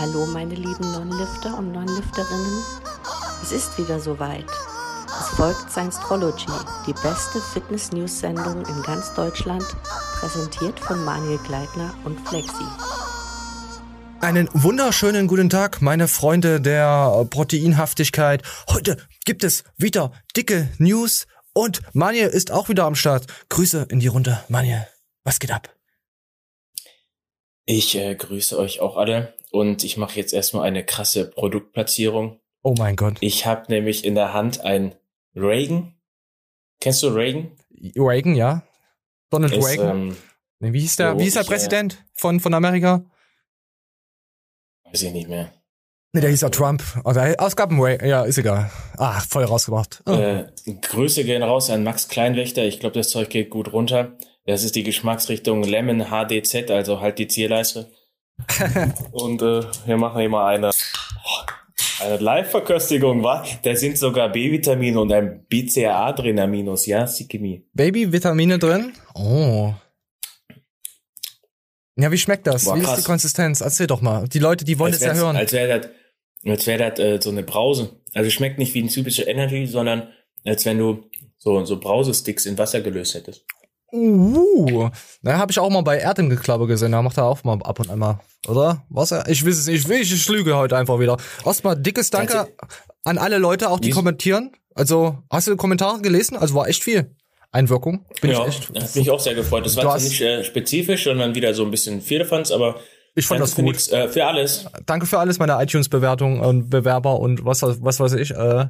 Hallo meine lieben Non-Lifter und Non-Lifterinnen. Es ist wieder soweit. Es folgt Science-Trology, die beste Fitness-News-Sendung in ganz Deutschland, präsentiert von Manuel Gleitner und Flexi. Einen wunderschönen guten Tag, meine Freunde der Proteinhaftigkeit. Heute gibt es wieder dicke News und Manuel ist auch wieder am Start. Grüße in die Runde. Manuel, was geht ab? Ich äh, grüße euch auch alle und ich mache jetzt erstmal eine krasse Produktplatzierung. Oh mein Gott. Ich habe nämlich in der Hand ein Reagan. Kennst du Reagan? Reagan, ja. Donald Ist, Reagan. ähm, wie hieß der, wie hieß der äh, Präsident von, von Amerika? weiß ich nicht mehr. Nee, der hieß ja Trump. Also, es gab einen Reagan. Ja, ist egal. Ah, voll rausgebracht. Oh. Äh, Grüße gehen raus an Max Kleinwächter. Ich glaube, das Zeug geht gut runter. Das ist die Geschmacksrichtung Lemon HDZ, also halt die Zierleiste. Und äh, wir machen hier mal eine, eine Live-Verköstigung, wa? Da sind sogar B-Vitamine und ein BCAA drin, Aminos, ja, Sikimi. Baby-Vitamine drin? Oh. Ja, wie schmeckt das? Boah, wie ist krass. die Konsistenz? Erzähl doch mal. Die Leute, die wollen es ja hören. Als wäre das, als wäre das äh, so eine Brause. Also schmeckt nicht wie ein typischer Energy, sondern als wenn du so, so Brausesticks in Wasser gelöst hättest. Uh, na, habe ich auch mal bei Erdemgeklabber gesehen. Da macht er auch mal ab und an mal, oder? Was? er- Ich weiß es nicht. Ich, ich lüge heute einfach wieder. Erstmal dickes Danke Kannst an alle Leute, auch die Wie- kommentieren. Also, hast du Kommentare gelesen? Also war echt viel. Einwirkung. Bin ja, ich echt. hat mich auch sehr gefreut. Das Du war nicht äh, spezifisch, sondern wieder so ein bisschen Firlefanz, aber Ich fand danke das für gut. nix, äh, für alles. Danke für alles, meine iTunes-Bewertung und Bewerber und was, was weiß ich. Äh,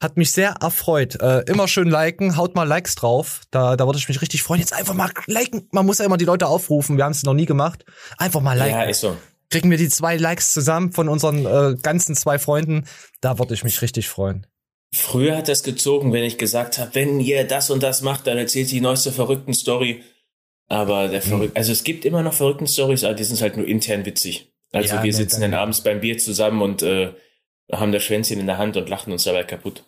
hat mich sehr erfreut. Äh, immer schön liken, haut mal Likes drauf. Da, da würde ich mich richtig freuen. Jetzt einfach mal liken. Man muss ja immer die Leute aufrufen. Wir haben es noch nie gemacht. Einfach mal liken. Ja, ist so. Kriegen wir die zwei Likes zusammen von unseren äh, ganzen zwei Freunden. Da würde ich mich richtig freuen. Früher hat das gezogen, wenn ich gesagt habe, wenn ihr das und das macht, dann erzählt die neueste verrückten Story. Aber Hm. der verrückt, also es gibt immer noch verrückten Stories, aber die sind halt nur intern witzig. Also Ja, wir sitzen dann- dann abends beim Bier zusammen und äh, haben das Schwänzchen in der Hand und lachen uns dabei kaputt.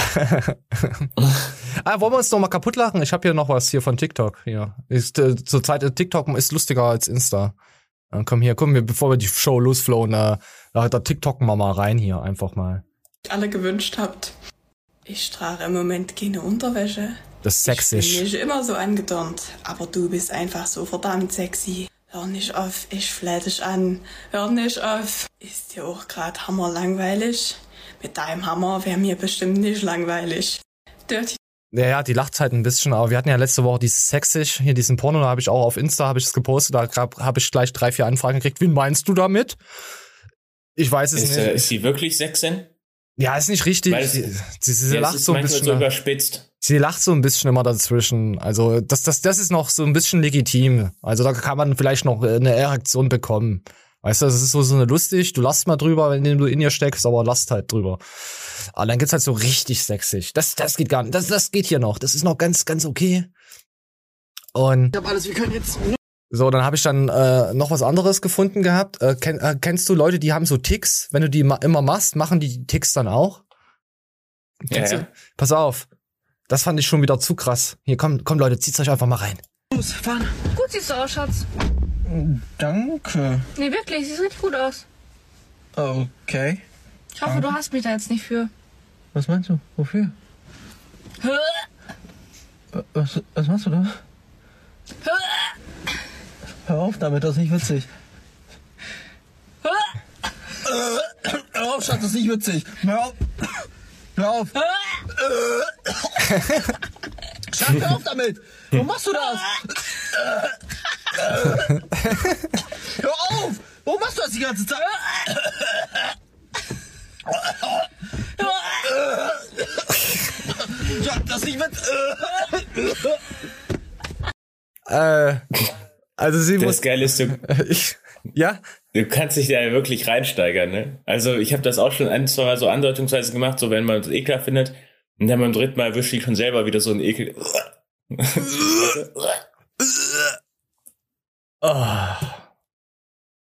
ah, wollen wir uns noch mal kaputt lachen? Ich habe hier noch was hier von TikTok. Hier. Ist, äh, zurzeit äh, TikTok ist lustiger als Insta. Äh, komm hier, komm wir, bevor wir die Show losflowen, äh, da, da TikTok mal mal rein hier einfach mal. alle gewünscht habt. Ich trage im Moment keine Unterwäsche. Das ist Ich bin nicht immer so angedornt, aber du bist einfach so verdammt sexy. Hör nicht auf, ich flehe dich an. Hör nicht auf. Ist dir auch grad hammerlangweilig? Mit deinem Hammer wäre mir bestimmt nicht langweilig. Dirty Ja, ja, die lacht halt ein bisschen, aber wir hatten ja letzte Woche dieses sächsisch, hier diesen Porno, da habe ich auch auf Insta habe ich es gepostet, da habe ich gleich drei, vier Anfragen gekriegt. Wen meinst du damit? Ich weiß es Ist, nicht. äh, ist sie wirklich Sechsen? ja, ist nicht richtig. Weil sie, sie, sie Ja, lacht ist so ein bisschen. so überspitzt. Sie lacht so ein bisschen immer dazwischen. Also das, das, das ist noch so ein bisschen legitim. Also da kann man vielleicht noch äh, eine Erektion bekommen. Weißt du, das ist so, so eine lustig, du lachst mal drüber, wenn du in ihr steckst, aber lachst halt drüber. Aber dann geht's halt so richtig sexig. Das, das geht gar nicht. Das, das geht hier noch. Das ist noch ganz, ganz okay. Und Ich hab alles, wir können jetzt. so, dann habe ich dann äh, noch was anderes gefunden gehabt. Äh, kenn, äh, kennst du Leute, die haben so Ticks? Wenn du die ma immer machst, machen die die Ticks dann auch? Kennst Ja, du? ja. Pass auf. Das fand ich schon wieder zu krass. Hier, komm, komm Leute, zieht's euch einfach mal rein. Los, fahren. Gut siehst du aus, Schatz. Danke. Nee, wirklich, siehst richtig gut aus. Okay. Ich hoffe, du hast mich da jetzt nicht für. Was meinst du? Wofür? Was, was machst du da? Hör auf damit, das ist nicht witzig. Hör auf, Schatz, das ist nicht witzig. Hör auf. Hör auf. Schatz, hör auf damit. Warum machst du das? Hör auf. Warum machst du das die ganze Zeit? Schatz, das nicht witzig. Äh, also sie Das muss. Geile ist, du, Ich, ja? du kannst dich da ja wirklich reinsteigern, ne? Also ich habe das auch schon ein, zwei Mal so andeutungsweise gemacht, so wenn man es ekelhaft findet. Und dann beim dritten Mal wische ich schon selber wieder so ein Ekel. Oh.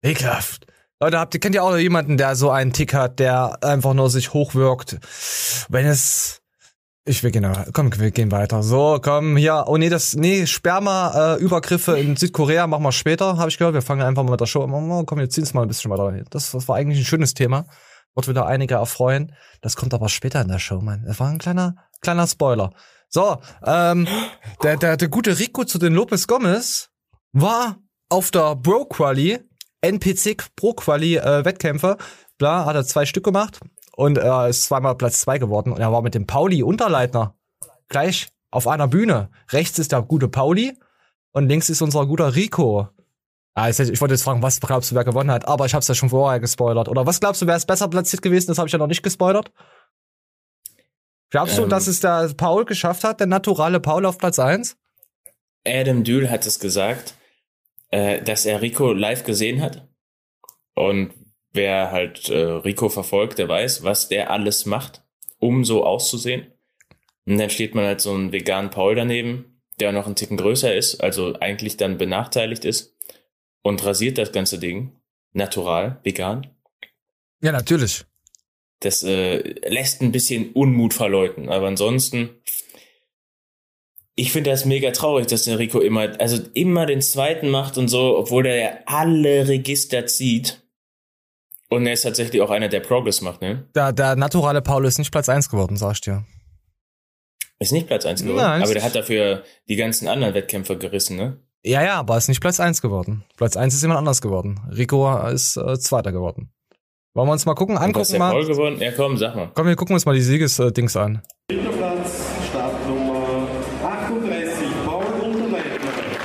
Ekelhaft. Leute, habt ihr, kennt ihr auch jemanden, der so einen Tick hat, der einfach nur sich hochwirkt, wenn es Ich will genau. Komm, wir gehen weiter. So, komm hier. Oh nee, das nee, Sperma äh, in Südkorea machen wir später, habe ich gehört. Wir fangen einfach mal mit der Show. an. Komm, wir ziehen es mal ein bisschen weiter. Das, das war eigentlich ein schönes Thema. Wird wieder einige erfreuen. Das kommt aber später in der Show, Mann. Das war ein kleiner kleiner Spoiler. So, ähm, der, der, der gute Rico zu den Lopez Gomez war auf der Bro Quali, NPC Pro Quali äh, Wettkämpfe. Bla, hat er zwei Stück gemacht und er ist zweimal Platz zwei geworden und er war mit dem Pauli Unterleitner gleich auf einer Bühne. Rechts ist der gute Pauli und links ist unser guter Rico. Ah, ich wollte jetzt fragen, was glaubst du, wer gewonnen hat, aber ich hab's ja schon vorher gespoilert. Oder was glaubst du, wer ist besser platziert gewesen? Das habe ich ja noch nicht gespoilert. Glaubst ähm, du, dass es der Paul geschafft hat, der naturale Paul auf Platz eins? Adam Dühl hat es gesagt, äh, dass er Rico live gesehen hat. Und wer halt äh, Rico verfolgt, der weiß, was der alles macht, um so auszusehen. Und dann steht man halt so einen veganen Paul daneben, der noch einen Ticken größer ist, also eigentlich dann benachteiligt ist und rasiert das ganze Ding. Natural, vegan. Ja, natürlich. Das äh, lässt ein bisschen Unmut verleuten, aber ansonsten ich finde das mega traurig, dass der Rico immer, also immer den zweiten macht und so, obwohl der ja alle Register zieht. Und er ist tatsächlich auch einer, der Progress macht, ne? Der, der naturale Paul ist nicht Platz eins geworden, sag ich dir. Ist nicht Platz eins geworden, Nein, aber der hat dafür die ganzen anderen Wettkämpfe gerissen, ne? Ja, ja, aber ist nicht Platz eins geworden. Platz eins ist jemand anders geworden. Rico ist äh, Zweiter geworden. Wollen wir uns mal gucken, angucken der mal. Paul geworden? Ja, komm, sag mal. Komm, wir gucken uns mal die Siegesdings an.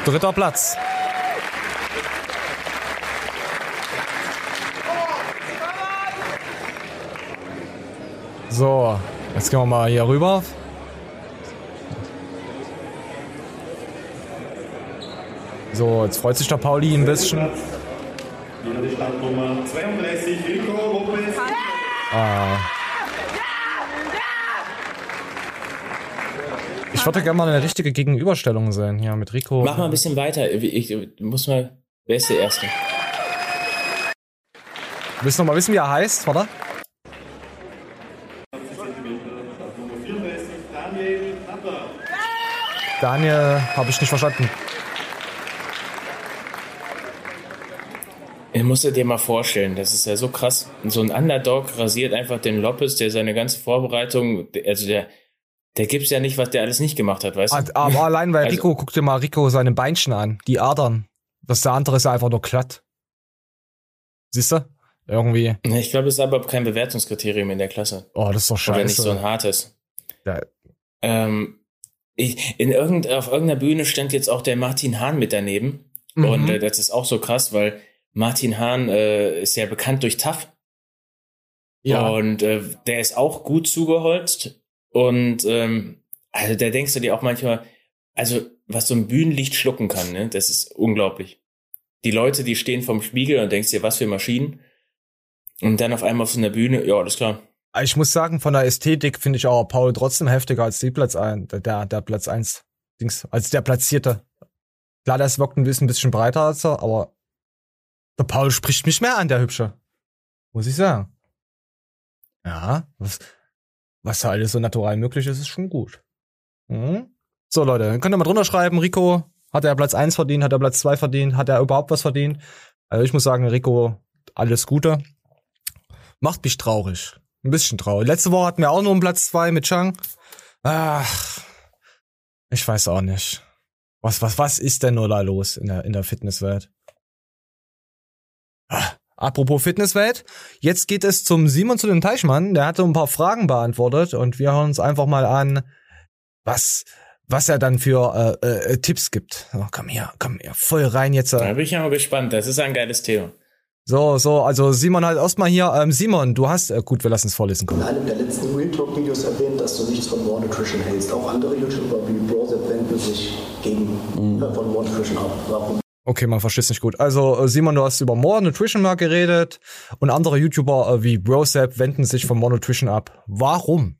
Dritter Platz. So, jetzt gehen wir mal hier rüber. So, jetzt freut sich der Pauli ein bisschen. die Startnummer 32, Rico Lopez. Ah. Ich würde gerne mal eine richtige Gegenüberstellung sehen hier mit Rico. Mach mal ein bisschen weiter. Ich, ich muss mal. Wer ist der Erste? Willst du noch mal wissen, wie er heißt, oder? Daniel, habe ich nicht verstanden. Ich musst dir mal vorstellen, das ist ja so krass. So ein Underdog rasiert einfach den Lopez, der seine ganze Vorbereitung, also der, der gibt's ja nicht, was der alles nicht gemacht hat, weißt du? Aber allein bei also, Rico, guck dir mal Rico seine Beinchen an, die Adern. Das der andere ist einfach nur glatt. Siehst du? Irgendwie. Ich glaube, das ist aber kein Bewertungskriterium in der Klasse. Oh, das ist doch scheiße. Oder nicht so ein hartes. Ja. Ähm, ich, in irgend, auf irgendeiner Bühne stand jetzt auch der Martin Hahn mit daneben. Mhm. Und äh, das ist auch so krass, weil Martin Hahn äh, ist ja bekannt durch Tough. Ja. Und äh, der ist auch gut zugeholzt. Und ähm, also da denkst du dir auch manchmal, also was so ein Bühnenlicht schlucken kann, ne, das ist unglaublich. Die Leute, die stehen vorm Spiegel und denkst dir, was für Maschinen. Und dann auf einmal auf so einer Bühne, ja, alles klar. Ich muss sagen, von der Ästhetik finde ich auch Paul trotzdem heftiger als die Platz ein, der, der Platz eins Dings, als der Platzierte. Klar, das wirkt ein bisschen, ein bisschen breiter als er, aber der Paul spricht mich mehr an, der Hübsche. Muss ich sagen. Ja, was, was da alles so natural möglich ist, ist schon gut. Mhm. So, Leute, könnt ihr mal drunter schreiben, Rico, hat er Platz eins verdient, hat er Platz zwei verdient, hat er überhaupt was verdient? Also ich muss sagen, Rico, alles Gute. Macht mich traurig. Ein bisschen traurig. Letzte Woche hatten wir auch nur einen Platz zwei mit Chang. Ach, ich weiß auch nicht. Was, was, was ist denn nur da los in der, in der Fitnesswelt? Ah, apropos Fitnesswelt, jetzt geht es zum Simon zu dem Teichmann. Der hatte ein paar Fragen beantwortet und wir hören uns einfach mal an, was, was er dann für äh, äh, Tipps gibt. Oh, komm hier, komm hier, voll rein jetzt. Da bin ich ja mal gespannt. Das ist ein geiles Thema. So, so, also Simon halt erstmal hier. Ähm, Simon, du hast, äh, gut, wir lassen es vorlesen. Komm. In einem der letzten Real Talk Videos erwähnt, dass du nichts von More Nutrition hältst. Auch andere YouTuber wie Brosep wenden sich gegen mhm. äh, von More Nutrition ab. Warum? Okay, man versteht es nicht gut. Also äh, Simon, du hast über More Nutrition mal geredet und andere YouTuber äh, wie Brosep wenden sich von More Nutrition ab. Warum?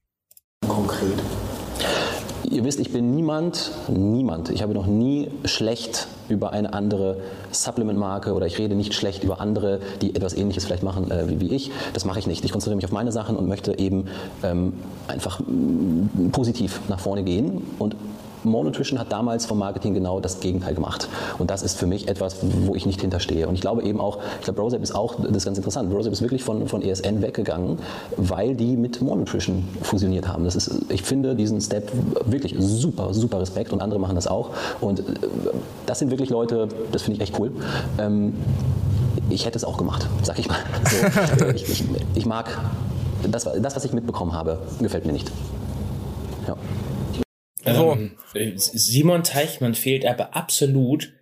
Konkret. ihr wisst, ich bin niemand, niemand. Ich habe noch nie schlecht über eine andere Supplement-Marke oder ich rede nicht schlecht über andere, die etwas Ähnliches vielleicht machen äh, wie, wie, ich. Das mache ich nicht. Ich konzentriere mich auf meine Sachen und möchte eben ähm, einfach positiv nach vorne gehen und More Nutrition hat damals vom Marketing genau das Gegenteil gemacht. Und das ist für mich etwas, wo ich nicht hinterstehe. Und ich glaube eben auch, ich glaube, Brosep ist auch, das ist ganz interessant, Brosep ist wirklich von, von ESN weggegangen, weil die mit More Nutrition fusioniert haben. Das ist, ich finde diesen Step wirklich super, super Respekt und andere machen das auch. Und äh, das sind wirklich Leute, das finde ich echt cool. Ähm, ich hätte es auch gemacht, sag ich mal. So, ich, ich, ich mag das, das, was ich mitbekommen habe, gefällt mir nicht. Ja. So. Ähm, Simon Teichmann fehlt aber absolut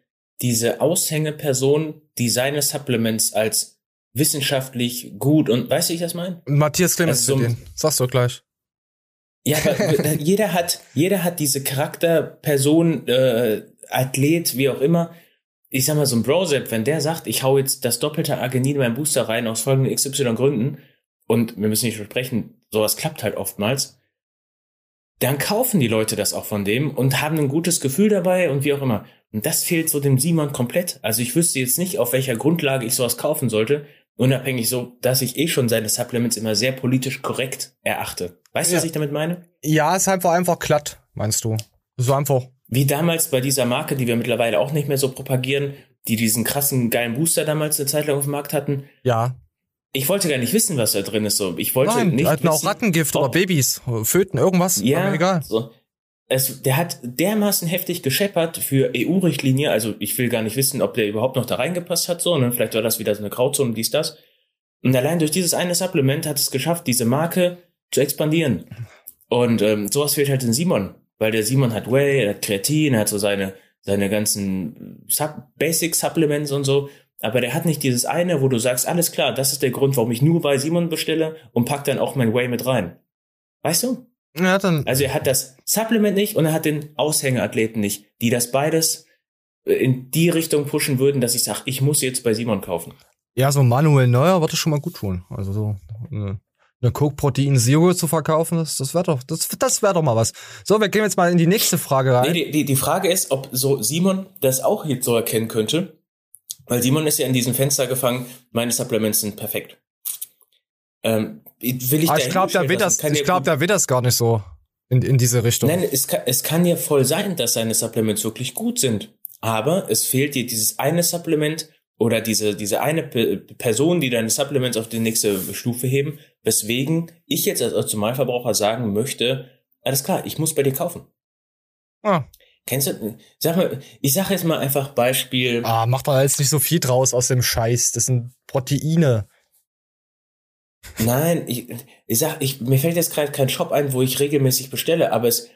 diese Aushängeperson, die seine Supplements als wissenschaftlich gut und weißt du, wie ich das meine? Matthias Clemens, also so, sagst du gleich. Ja, jeder hat, jeder hat diese Charakterperson, äh, Athlet, wie auch immer. Ich sag mal, so ein Brosep, wenn der sagt, ich hau jetzt das doppelte Arginin in meinen Booster rein aus folgenden XY Gründen, und wir müssen nicht versprechen, sowas klappt halt oftmals, dann kaufen die Leute das auch von dem und haben ein gutes Gefühl dabei und wie auch immer. Und das fehlt so dem Simon komplett. Also ich wüsste jetzt nicht, auf welcher Grundlage ich sowas kaufen sollte, unabhängig so, dass ich eh schon seine Supplements immer sehr politisch korrekt erachte. Weißt du, ja. was ich damit meine? Ja, ist einfach einfach glatt, meinst du? So einfach. Wie damals bei dieser Marke, die wir mittlerweile auch nicht mehr so propagieren, die diesen krassen geilen Booster damals eine Zeit lang auf dem Markt hatten. Ja ich wollte gar nicht wissen, was da drin ist. So, ich wollte Nein, nicht. Hatten wissen, auch Rattengift oder Babys, Föten, irgendwas. Ja, egal. So. Es, der hat dermaßen heftig gescheppert für EU-Richtlinie. Also ich will gar nicht wissen, ob der überhaupt noch da reingepasst hat. So, ne? Vielleicht war das wieder so eine Grauzone, dies, das. Und allein durch dieses eine Supplement hat es geschafft, diese Marke zu expandieren. Und ähm, sowas fehlt halt in Simon, weil der Simon hat Whey, er hat Kreatin, er hat so seine seine ganzen Sub Basic Supplements und so. Aber der hat nicht dieses eine, wo du sagst, alles klar, das ist der Grund, warum ich nur bei Simon bestelle und pack dann auch mein Way mit rein. Weißt du? Ja, dann. Also er hat das Supplement nicht und er hat den Aushängeathleten nicht, die das beides äh, in die Richtung pushen würden, dass ich sage, ich muss jetzt bei Simon kaufen. Ja, so Manuel Neuer wird das schon mal gut tun. Also so eine, eine Coke Protein Zero zu verkaufen, das, das wäre doch, das, das wäre doch mal was. So, wir gehen jetzt mal in die nächste Frage rein. Nee, die, die, die Frage ist, ob so Simon das auch jetzt so erkennen könnte weil Simon ist ja in diesem Fenster gefangen, meine Supplements sind perfekt. Ähm, will ich ah, ich glaube, da wird das, ich glaube, da wird das gar nicht so in, in diese Richtung. Nein, es kann, es kann ja voll sein, dass seine Supplements wirklich gut sind. Aber es fehlt dir dieses eine Supplement oder diese, diese eine P Person, die deine Supplements auf die nächste Stufe heben, weswegen ich jetzt als Optimalverbraucher sagen möchte, alles klar, ich muss bei dir kaufen. Ah. Kennst du, sag mal, ich sag jetzt mal einfach Beispiel. Ah, mach doch jetzt nicht so viel draus aus dem Scheiß. Das sind Proteine. Nein, ich, ich sag, ich, mir fällt jetzt gerade kein Shop ein, wo ich regelmäßig bestelle, aber es,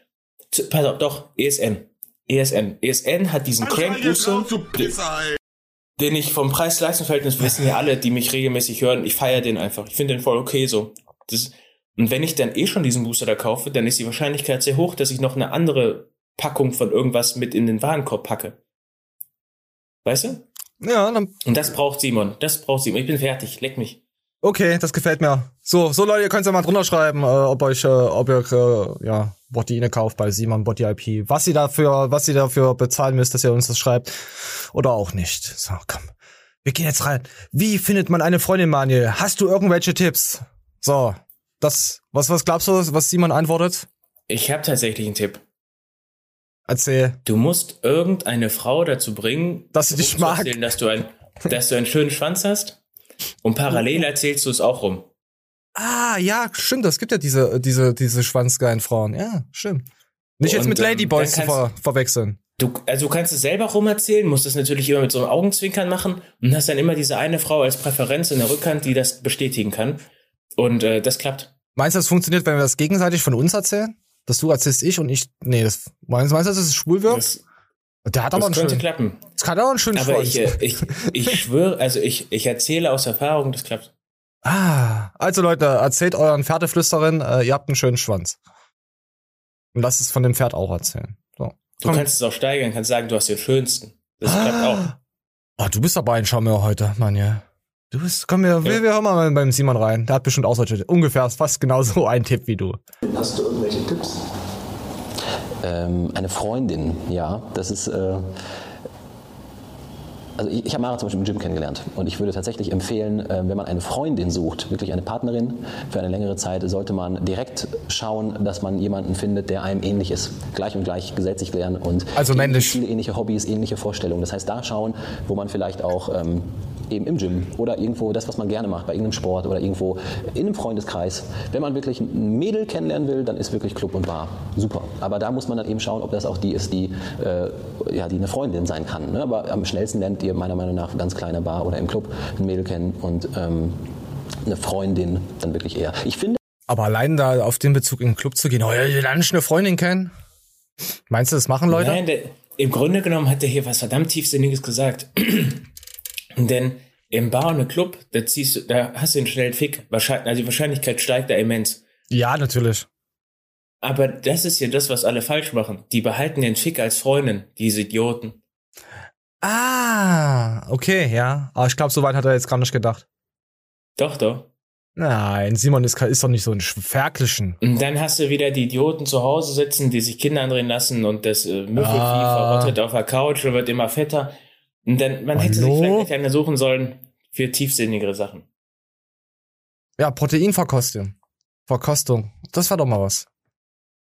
pass auf, doch, ESN. ESN. ESN hat diesen Crank Booster, den ich vom Preis-Leistungs-Verhältnis wissen ja alle, die mich regelmäßig hören, ich feiere den einfach. Ich finde den voll okay so. Das, und wenn ich dann eh schon diesen Booster da kaufe, dann ist die Wahrscheinlichkeit sehr hoch, dass ich noch eine andere Packung von irgendwas mit in den Warenkorb packe. Weißt du? Ja, dann. Und das braucht Simon. Das braucht Simon. Ich bin fertig. Leck mich. Okay, das gefällt mir. So, so Leute, ihr könnt ja mal drunter schreiben, äh, ob euch, äh, ob ihr äh, ja Bottine kauft bei Simon Botti IP. Was ihr dafür, was ihr dafür bezahlen müsst, dass ihr uns das schreibt oder auch nicht. So, komm. Wir gehen jetzt rein. Wie findet man eine Freundin, Manuel? Hast du irgendwelche Tipps? So, das, was, was glaubst du, was Simon antwortet? Ich habe tatsächlich einen Tipp. Erzähl. Du musst irgendeine Frau dazu bringen, dass sie dich mag. Erzählen, dass du, ein, dass du einen schönen Schwanz hast. Und parallel erzählst du es auch rum. Ah, ja, stimmt. Das gibt ja diese, diese, diese schwanzgeilen Frauen. Ja, stimmt. Nicht jetzt mit ähm, Ladyboys zu ver verwechseln. Du, also du kannst es selber rum erzählen, musst das natürlich immer mit so einem Augenzwinkern machen und hast dann immer diese eine Frau als Präferenz in der Rückhand, die das bestätigen kann. Und äh, das klappt. Meinst du, das funktioniert, wenn wir das gegenseitig von uns erzählen? Dass du erzählst ich und ich, nee, das, meinst, meinst du, dass es schwul wird? Das, der hat aber das einen könnte schönen, klappen. Das kann aber einen schönen Aber ich, äh, ich, ich schwöre, also ich, ich erzähle aus Erfahrung, das klappt. Ah, also Leute, erzählt euren Pferdeflüsterin, äh, ihr habt einen schönen Schwanz. Und lasst es von dem Pferd auch erzählen. So. Du Komm. kannst es auch steigern, kannst sagen, du hast den schönsten. Das ah. klappt auch. Ah, du bist aber ein Charmeur heute, Mann, ja. Du bist, komm, wir, ja. wir, wir hören mal beim Simon rein. Der hat bestimmt auch solche, ungefähr fast genauso einen Tipp wie du. Hast du irgendwelche Tipps? Ähm, eine Freundin, ja, das ist. Äh, also ich, ich habe Mara zum Beispiel im Gym kennengelernt und ich würde tatsächlich empfehlen, äh, wenn man eine Freundin sucht, wirklich eine Partnerin für eine längere Zeit, sollte man direkt schauen, dass man jemanden findet, der einem ähnlich ist. Gleich und gleich gesetzlich lernen und Also männlich. viele ähnliche Hobbys, ähnliche Vorstellungen. Das heißt, da schauen, wo man vielleicht auch ähm, eben im Gym oder irgendwo das, was man gerne macht, bei irgendeinem Sport oder irgendwo in einem Freundeskreis. Wenn man wirklich ein Mädel kennenlernen will, dann ist wirklich Club und Bar super. Aber da muss man dann eben schauen, ob das auch die ist, die, äh, ja, die eine Freundin sein kann. Ne? Aber am schnellsten lernt ihr meiner Meinung nach ganz kleiner Bar oder im Club ein Mädel kennen und ähm, eine Freundin dann wirklich eher. Ich finde, Aber allein da auf den Bezug in den Club zu gehen, oh ja, ich ich eine Freundin kennen. Meinst du, das machen Leute? Nein, der, im Grunde genommen hat er hier was verdammt tiefsinniges gesagt. Denn im Bar und im Club, da ziehst du, da hast du einen schnellen Fick. Wahrscheinlich, also die Wahrscheinlichkeit steigt da immens. Ja, natürlich. Aber das ist ja das, was alle falsch machen. Die behalten den Fick als Freundin, diese Idioten. Ah, okay, ja. Aber ich glaube, so weit hat er jetzt gar nicht gedacht. Doch, doch. Nein, Simon ist, ist doch nicht so ein Ferkelchen. Und dann hast du wieder die Idioten zu Hause sitzen, die sich Kinder andrehen lassen und das äh, Müffelvieh Ah. verrottet auf der Couch und wird immer fetter. Und dann, man hätte sich Hallo? vielleicht eine suchen sollen für tiefsinnigere Sachen. Ja, Proteinverkostung. Verkostung. Das war doch mal was.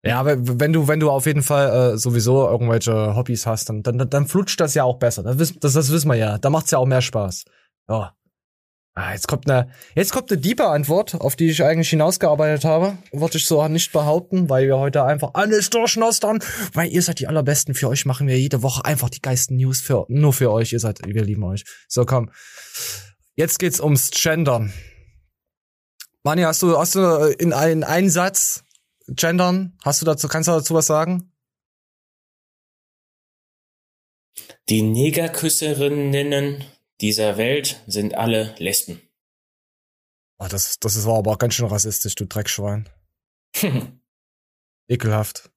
Ja, aber wenn du, wenn du auf jeden Fall äh, sowieso irgendwelche Hobbys hast, dann, dann, dann flutscht das ja auch besser. Das, wissen- das, das wissen wir ja. Da macht's ja auch mehr Spaß. Ja. Ah, jetzt kommt eine, jetzt kommt eine diepe Antwort, auf die ich eigentlich hinausgearbeitet habe. Wollte ich so nicht behaupten, weil wir heute einfach alles durchschnostern. Weil ihr seid die allerbesten. Für euch machen wir jede Woche einfach die geilsten News für, nur für euch. Ihr seid, wir lieben euch. So, komm. Jetzt geht's ums Gendern. Mani, hast du, hast du äh, in einen Einsatz gendern? Hast du dazu, kannst du dazu was sagen? Die Negerküsserinnen dieser Welt sind alle Lesben. Oh, das, das war aber auch ganz schön rassistisch, du Dreckschwein. Ekelhaft.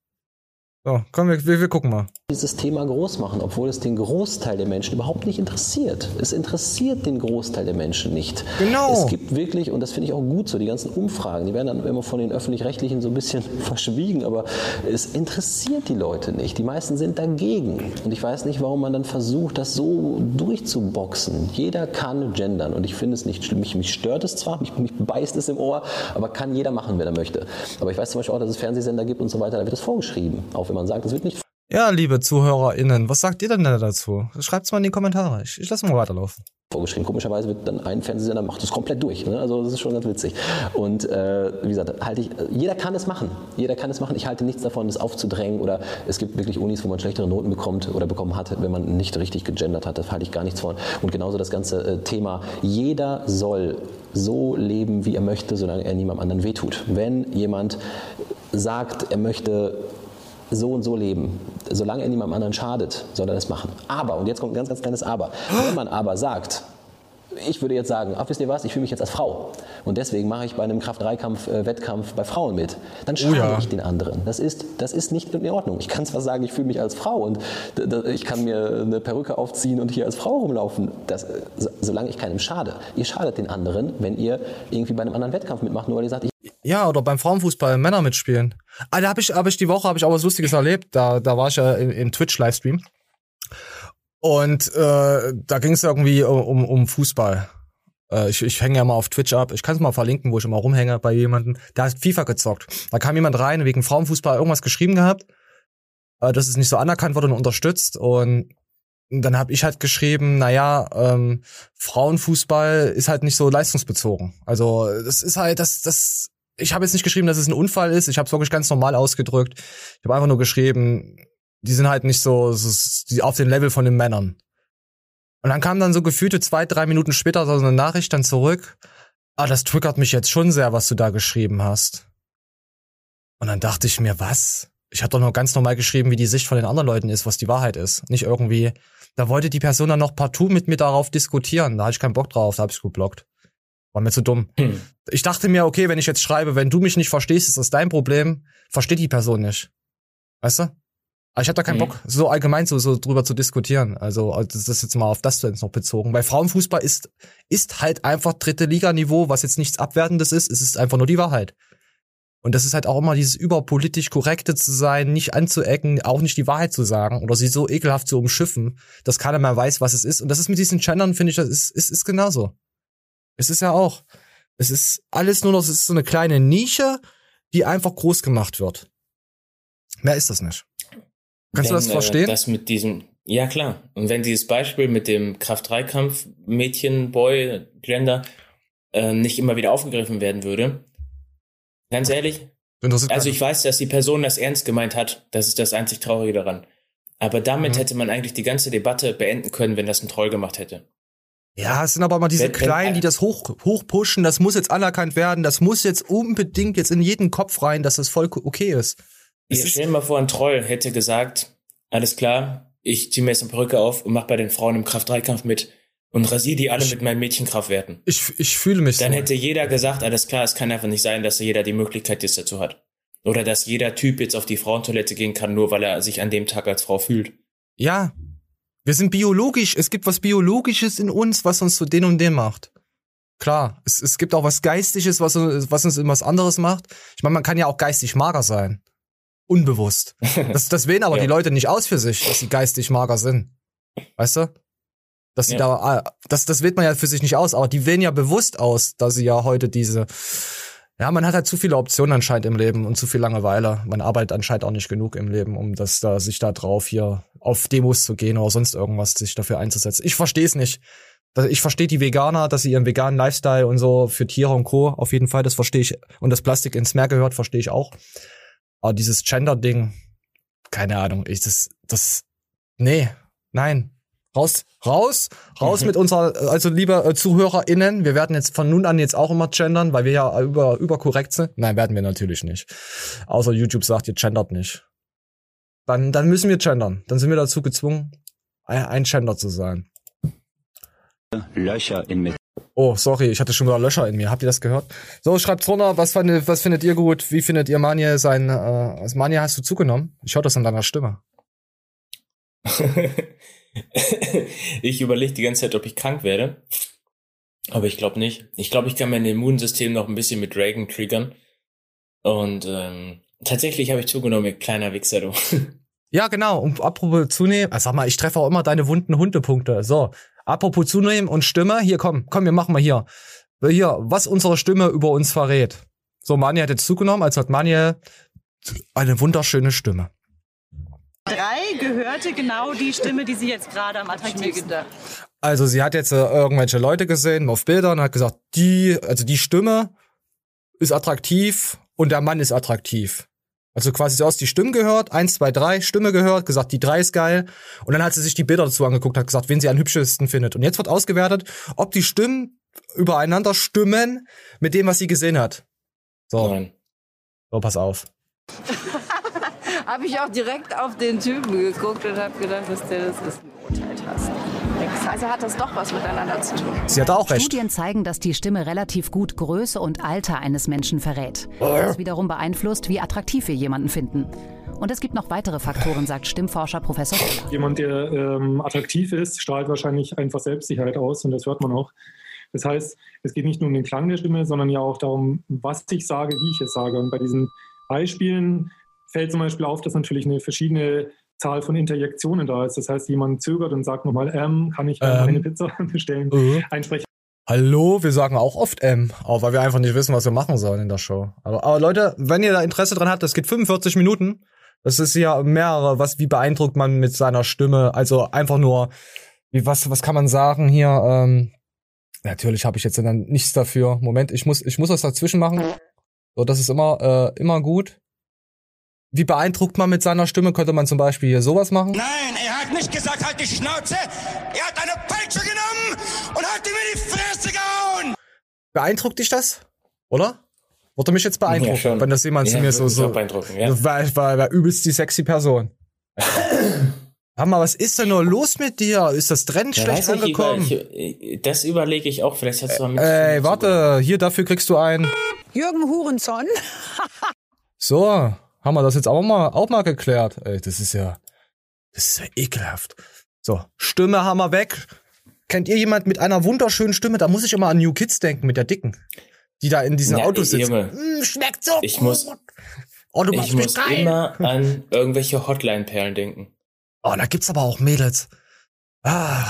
So, komm, wir, wir, wir gucken mal. Dieses Thema groß machen, obwohl es den Großteil der Menschen überhaupt nicht interessiert. Es interessiert den Großteil der Menschen nicht. Genau. Es gibt wirklich, und das finde ich auch gut so, die ganzen Umfragen, die werden dann immer von den Öffentlich-Rechtlichen so ein bisschen verschwiegen, aber es interessiert die Leute nicht. Die meisten sind dagegen. Und ich weiß nicht, warum man dann versucht, das so durchzuboxen. Jeder kann gendern und ich finde es nicht schlimm. Mich, mich stört es zwar, mich, mich beißt es im Ohr, aber kann jeder machen, wenn er möchte. Aber ich weiß zum Beispiel auch, dass es Fernsehsender gibt und so weiter, da wird es vorgeschrieben. Auch wenn man sagt, es wird nicht Ja, liebe ZuhörerInnen, was sagt ihr denn da dazu? Schreibt's mal in die Kommentare. Ich, ich lasse mal weiterlaufen. vorgeschrieben. Komischerweise wird dann ein Fernsehsender macht das komplett durch. Ne? Also das ist schon ganz witzig. Und äh, wie gesagt, halte ich, jeder kann es machen. Jeder kann es machen. Ich halte nichts davon, das aufzudrängen. Oder es gibt wirklich Unis, wo man schlechtere Noten bekommt oder bekommen hat, wenn man nicht richtig gegendert hat. Das halte ich gar nichts von. Und genauso das ganze äh, Thema. Jeder soll so leben, wie er möchte, solange er niemandem anderen wehtut. Wenn jemand sagt, er möchte so und so leben. Solange er niemandem anderen schadet, soll er das machen. Aber, und jetzt kommt ein ganz, ganz kleines Aber. Wenn man aber sagt, ich würde jetzt sagen, ach, wisst ihr was, ich fühle mich jetzt als Frau. Und deswegen mache ich bei einem Kraft-3-Kampf-Wettkampf bei Frauen mit. Dann schade ja. ich den anderen. Das ist, das ist nicht in Ordnung. Ich kann zwar sagen, ich fühle mich als Frau und ich kann mir eine Perücke aufziehen und hier als Frau rumlaufen. Das, äh, so- solange ich keinem schade. Ihr schadet den anderen, wenn ihr irgendwie bei einem anderen Wettkampf mitmacht, nur weil ihr sagt, ich Ja, oder beim Frauenfußball Männer mitspielen. Ah, da habe ich, hab ich die Woche hab ich auch was Lustiges erlebt. Da, da war ich ja im, im Twitch-Livestream. Und äh, da ging es irgendwie um, um Fußball. Äh, ich, ich hänge ja mal auf Twitch ab. Ich kann es mal verlinken, wo ich immer rumhänge bei jemandem. Der hat FIFA gezockt. Da kam jemand rein, wegen Frauenfußball irgendwas geschrieben gehabt, äh, dass es nicht so anerkannt wurde und unterstützt. Und dann habe ich halt geschrieben, naja, ähm, Frauenfußball ist halt nicht so leistungsbezogen. Also das ist halt, das, das, ich habe jetzt nicht geschrieben, dass es ein Unfall ist. Ich habe es wirklich ganz normal ausgedrückt. Ich habe einfach nur geschrieben, die sind halt nicht so, so die auf dem Level von den Männern. Und dann kam dann so gefühlte zwei, drei Minuten später so eine Nachricht dann zurück. Ah, das triggert mich jetzt schon sehr, was du da geschrieben hast. Und dann dachte ich mir, was? Ich habe doch nur ganz normal geschrieben, wie die Sicht von den anderen Leuten ist, was die Wahrheit ist. Nicht irgendwie. Da wollte die Person dann noch partout mit mir darauf diskutieren. Da hatte ich keinen Bock drauf, da habe ich geblockt. War mir zu dumm. Hm. Ich dachte mir, okay, wenn ich jetzt schreibe, wenn du mich nicht verstehst, ist das dein Problem. Versteht die Person nicht. Weißt du? Aber ich habe da keinen Mhm. Bock, so allgemein so, so drüber zu diskutieren. Also das ist jetzt mal auf das jetzt noch bezogen. Weil Frauenfußball ist, ist halt einfach dritte Liganiveau, was jetzt nichts Abwertendes ist. Es ist einfach nur die Wahrheit. Und das ist halt auch immer dieses überpolitisch korrekte zu sein, nicht anzuecken, auch nicht die Wahrheit zu sagen oder sie so ekelhaft zu umschiffen, dass keiner mehr weiß, was es ist. Und das ist mit diesen Gendern, finde ich, das ist, ist, ist genauso. Es ist ja auch, es ist alles nur noch, es ist so eine kleine Nische, die einfach groß gemacht wird. Mehr ist das nicht. Kannst du das Wenn, verstehen? Äh, das mit diesem, ja klar. Und wenn dieses Beispiel mit dem Kraft-3-Kampf, Mädchen, Boy, Gender, äh, nicht immer wieder aufgegriffen werden würde, ganz ehrlich, also ich weiß, dass die Person das ernst gemeint hat. Das ist das einzig Traurige daran. Aber damit Mhm. hätte man eigentlich die ganze Debatte beenden können, wenn das ein Troll gemacht hätte. Ja, es sind aber immer diese Wenn- wenn- Kleinen, die das hoch, hochpushen, das muss jetzt anerkannt werden, das muss jetzt unbedingt jetzt in jeden Kopf rein, dass das voll okay ist. Ich ist stell dir mal vor, ein Troll hätte gesagt, alles klar, ich ziehe mir jetzt eine Perücke auf und mach bei den Frauen im Kraft-3-Kampf mit und rasiere die alle mit meinen Mädchenkraftwerten. ich, ich fühle mich Dann so. hätte jeder gesagt, alles klar, es kann einfach nicht sein, dass jeder die Möglichkeit jetzt dazu hat. Oder dass jeder Typ jetzt auf die Frauentoilette gehen kann, nur weil er sich an dem Tag als Frau fühlt. Ja. Wir sind biologisch. Es gibt was Biologisches in uns, was uns zu den und dem macht. Klar, es, es gibt auch was Geistiges, was, uns- was uns in was anderes macht. Ich meine, man kann ja auch geistig mager sein. Unbewusst. Das, das wählen aber Ja. die Leute nicht aus für sich, dass sie geistig mager sind. Weißt du? Dass sie Ja. da, ah, das, das wählt man ja für sich nicht aus, aber die wählen ja bewusst aus, dass sie ja heute diese, ja, man hat halt zu viele Optionen anscheinend im Leben und zu viel Langeweile. Man arbeitet anscheinend auch nicht genug im Leben, um das da, sich da drauf hier auf Demos zu gehen oder sonst irgendwas sich dafür einzusetzen. Ich verstehe es nicht. Ich verstehe die Veganer, dass sie ihren veganen Lifestyle und so für Tiere und Co. auf jeden Fall, das verstehe ich. Und das Plastik ins Meer gehört, verstehe ich auch. Aber dieses Gender-Ding, keine Ahnung, ich, das, das, nee, nein. Raus, raus, raus mit unserer, also liebe äh, ZuhörerInnen, wir werden jetzt von nun an jetzt auch immer gendern, weil wir ja über, überkorrekt sind. Nein, werden wir natürlich nicht. Außer YouTube sagt, ihr gendert nicht. Dann, dann müssen wir gendern. Dann sind wir dazu gezwungen, ein, ein Gender zu sein. Löcher in Metall. Oh, sorry, ich hatte schon wieder Löcher in mir. Habt ihr das gehört? So, schreibt drunter, was, fandet, was findet ihr gut? Wie findet ihr Manje sein, äh, also Manje hast du zugenommen? Ich höre das an deiner Stimme. ich überlege die ganze Zeit, ob ich krank werde. Aber ich glaube nicht. Ich glaube, ich kann mein Immunsystem noch ein bisschen mit Dragon triggern. Und ähm, tatsächlich habe ich zugenommen, ihr kleiner Wichser, du. Ja, genau. Und apropos zunehmen, äh, sag mal, ich treffe auch immer deine wunden Hundepunkte. So, apropos zunehmen und Stimme, hier komm, komm, wir machen mal hier. Hier, was unsere Stimme über uns verrät. So, Manje hat jetzt zugenommen, als hat Manje eine wunderschöne Stimme. Drei gehörte genau die Stimme, die sie jetzt gerade am attraktivsten. Also sie hat jetzt äh, irgendwelche Leute gesehen auf Bildern und hat gesagt, die, also die Stimme ist attraktiv und der Mann ist attraktiv. Also quasi so aus die Stimmen gehört, eins, zwei, drei, Stimme gehört, gesagt, die drei ist geil. Und dann hat sie sich die Bilder dazu angeguckt, hat gesagt, wen sie am hübschesten findet. Und jetzt wird ausgewertet, ob die Stimmen übereinander stimmen mit dem, was sie gesehen hat. So, Nein. so pass auf. habe ich auch direkt auf den Typen geguckt und habe gedacht, dass der das ist. Urteilt hast. Also hat das doch was miteinander zu tun. Sie hat auch recht. Studien zeigen, dass die Stimme relativ gut Größe und Alter eines Menschen verrät. Das wiederum beeinflusst, wie attraktiv wir jemanden finden. Und es gibt noch weitere Faktoren, sagt Stimmforscher Professor. Jemand, der ähm, attraktiv ist, strahlt wahrscheinlich einfach Selbstsicherheit aus und das hört man auch. Das heißt, es geht nicht nur um den Klang der Stimme, sondern ja auch darum, was ich sage, wie ich es sage. Und bei diesen Beispielen fällt zum Beispiel auf, dass natürlich eine verschiedene Zahl von Interjektionen da ist. Das heißt, jemand zögert und sagt nochmal, ähm, kann ich ähm, eine Pizza bestellen? Äh. Ein Sprecher Hallo, wir sagen auch oft M, auch weil wir einfach nicht wissen, was wir machen sollen in der Show. Aber, aber Leute, wenn ihr da Interesse dran habt, das geht 45 Minuten. Das ist ja mehrere, was, wie beeindruckt man mit seiner Stimme. Also einfach nur, wie, was, was kann man sagen hier? Ähm, natürlich habe ich jetzt dann nichts dafür. Moment, ich muss, ich muss was dazwischen machen. So, das ist immer, äh, immer gut. Wie beeindruckt man mit seiner Stimme? Könnte man zum Beispiel hier sowas machen? Nein, er hat nicht gesagt, halt die Schnauze. Er hat eine Peitsche genommen und hat ihm in die Fresse gehauen. Beeindruckt dich das? Oder? Wurde mich jetzt beeindrucken, Ja, schon. wenn das jemand Ja, zu mir so, so, beeindrucken, ja. war, war, war übelst die sexy Person. Hör mal, was ist denn nur los mit dir? Ist das Trend Ja, schlecht angekommen? das überlege ich auch. Vielleicht hast du mal mit. Ey, warte, hier dafür kriegst du ein. Jürgen Hurenson. So, haben wir das jetzt auch mal, auch mal geklärt. Ey, das ist ja, das ist ja ekelhaft. So, Stimme haben wir weg. Kennt ihr jemand mit einer wunderschönen Stimme? Da muss ich immer an New Kids denken, mit der dicken. die da in diesen Ja, Autos sitzen. Junge. Mm, schmeckt so Ich gut. muss, oh, du ich muss geil. immer an irgendwelche Hotline-Perlen denken. Oh, da gibt's aber auch Mädels. Ah,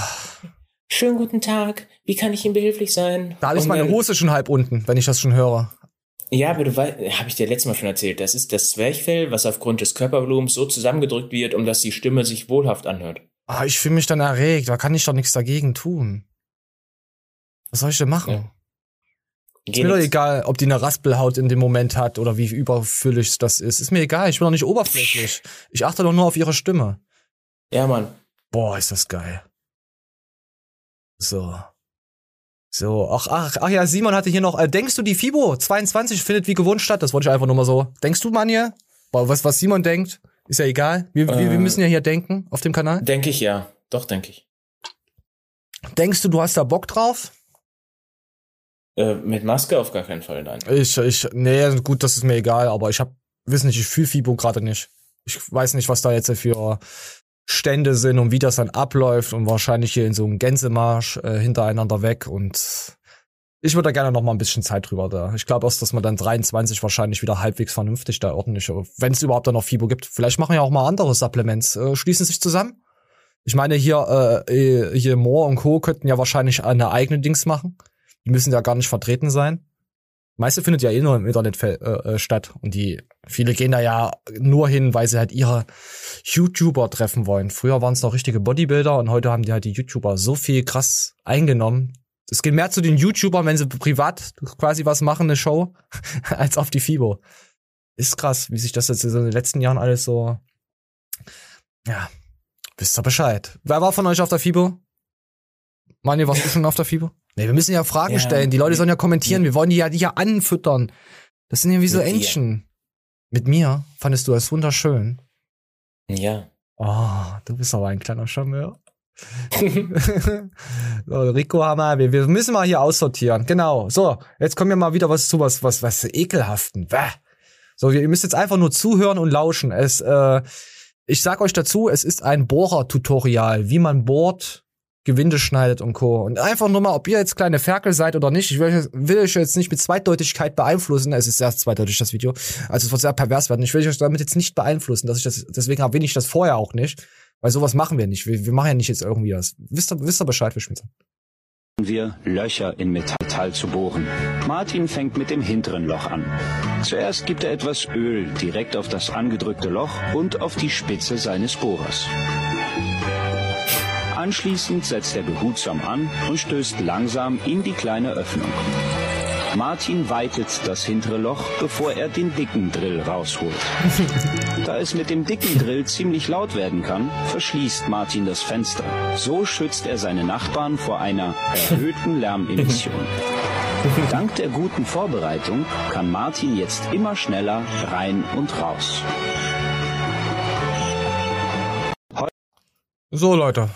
Schönen guten Tag. Wie kann ich Ihnen behilflich sein? da Und meine Hose schon halb unten, wenn ich das schon höre. Ja, aber du weißt, habe ich dir letztes Mal schon erzählt, das ist das Zwerchfell, was aufgrund des Körpervolumens so zusammengedrückt wird, um dass die Stimme sich wohlhaft anhört. Ah, ich fühle mich dann erregt, da kann ich doch nichts dagegen tun. Was soll ich denn machen? Ja. Ist mir doch egal, ob die eine Raspelhaut in dem Moment hat oder wie überfüllig das ist. Ist mir egal, ich bin doch nicht oberflächlich. Ich achte doch nur auf ihre Stimme. Ja, Mann. Boah, ist das geil. So. So, ach, ach, ach ja, Simon hatte hier noch, äh, denkst du, die FIBO 22 findet wie gewohnt statt? Das wollte ich einfach nur mal so. Denkst du, Manje? Was, was Simon denkt, ist ja egal. Wir, wir, wir Äh. müssen ja hier denken auf dem Kanal. Denke ich ja. Doch, denke ich. Denkst du, du hast da Bock drauf? Äh, mit Maske auf gar keinen Fall, nein. Ich, ich, nee, gut, das ist mir egal, aber ich hab, wissen nicht, ich fühle FIBO gerade nicht. Ich weiß nicht, was da jetzt für Stände sind und wie das dann abläuft und wahrscheinlich hier in so einem Gänsemarsch äh, hintereinander weg und ich würde da gerne noch mal ein bisschen Zeit drüber da. Ich glaube erst, dass man dann 23 wahrscheinlich wieder halbwegs vernünftig da ordentlich, wenn es überhaupt da noch FIBO gibt. Vielleicht machen ja auch mal andere Supplements, äh, schließen sich zusammen. Ich meine, hier, äh, äh, hier Moore und Co. könnten ja wahrscheinlich eine eigene Dings machen. Die müssen ja gar nicht vertreten sein. Meiste findet ja eh nur im Internet äh, äh, statt. Und die, viele gehen da ja nur hin, weil sie halt ihre YouTuber treffen wollen. Früher waren es noch richtige Bodybuilder und heute haben die halt die YouTuber so viel krass eingenommen. Es geht mehr zu den YouTubern, wenn sie privat quasi was machen, eine Show, als auf die FIBO. Ist krass, wie sich das jetzt in den letzten Jahren alles so, ja, wisst ihr Bescheid. Wer war von euch auf der FIBO? Manje, warst du schon auf der FIBO? Nee, wir müssen ja Fragen Ja. stellen. Die Leute sollen ja kommentieren. Wir wollen die ja, die ja anfüttern. Das sind ja wie so Mit. Entchen. Mit mir fandest du das wunderschön. Ja. Oh, du bist aber ein kleiner Charmeur. so, Rico Hammer, wir, wir müssen mal hier aussortieren. Genau. So, jetzt kommen wir mal wieder was zu was, was, was ekelhaften. Bäh. So, ihr müsst jetzt einfach nur zuhören und lauschen. Es, äh, ich sag euch dazu, es ist ein Bohrer-Tutorial, wie man bohrt, Gewinde schneidet und Co. Und einfach nur mal, ob ihr jetzt kleine Ferkel seid oder nicht. Ich will, will euch jetzt nicht mit Zweideutigkeit beeinflussen. Es ist sehr zweideutig, das Video. Also es wird sehr pervers werden. Ich will euch damit jetzt nicht beeinflussen, dass ich das, deswegen erwähne ich das vorher auch nicht. Weil sowas machen wir nicht. Wir, wir machen ja nicht jetzt irgendwie das. Wisst ihr, wisst ihr Bescheid, Wischmitzer? wir Löcher in Metall zu bohren. Martin fängt mit dem hinteren Loch an. Zuerst gibt er etwas Öl direkt auf das angedrückte Loch und auf die Spitze seines Bohrers. Anschließend setzt er behutsam an und stößt langsam in die kleine Öffnung. Martin weitet das hintere Loch, bevor er den dicken Drill rausholt. Da es mit dem dicken Drill ziemlich laut werden kann, verschließt Martin das Fenster. So schützt er seine Nachbarn vor einer erhöhten Lärmemission. Dank der guten Vorbereitung kann Martin jetzt immer schneller rein und raus. So, Leute.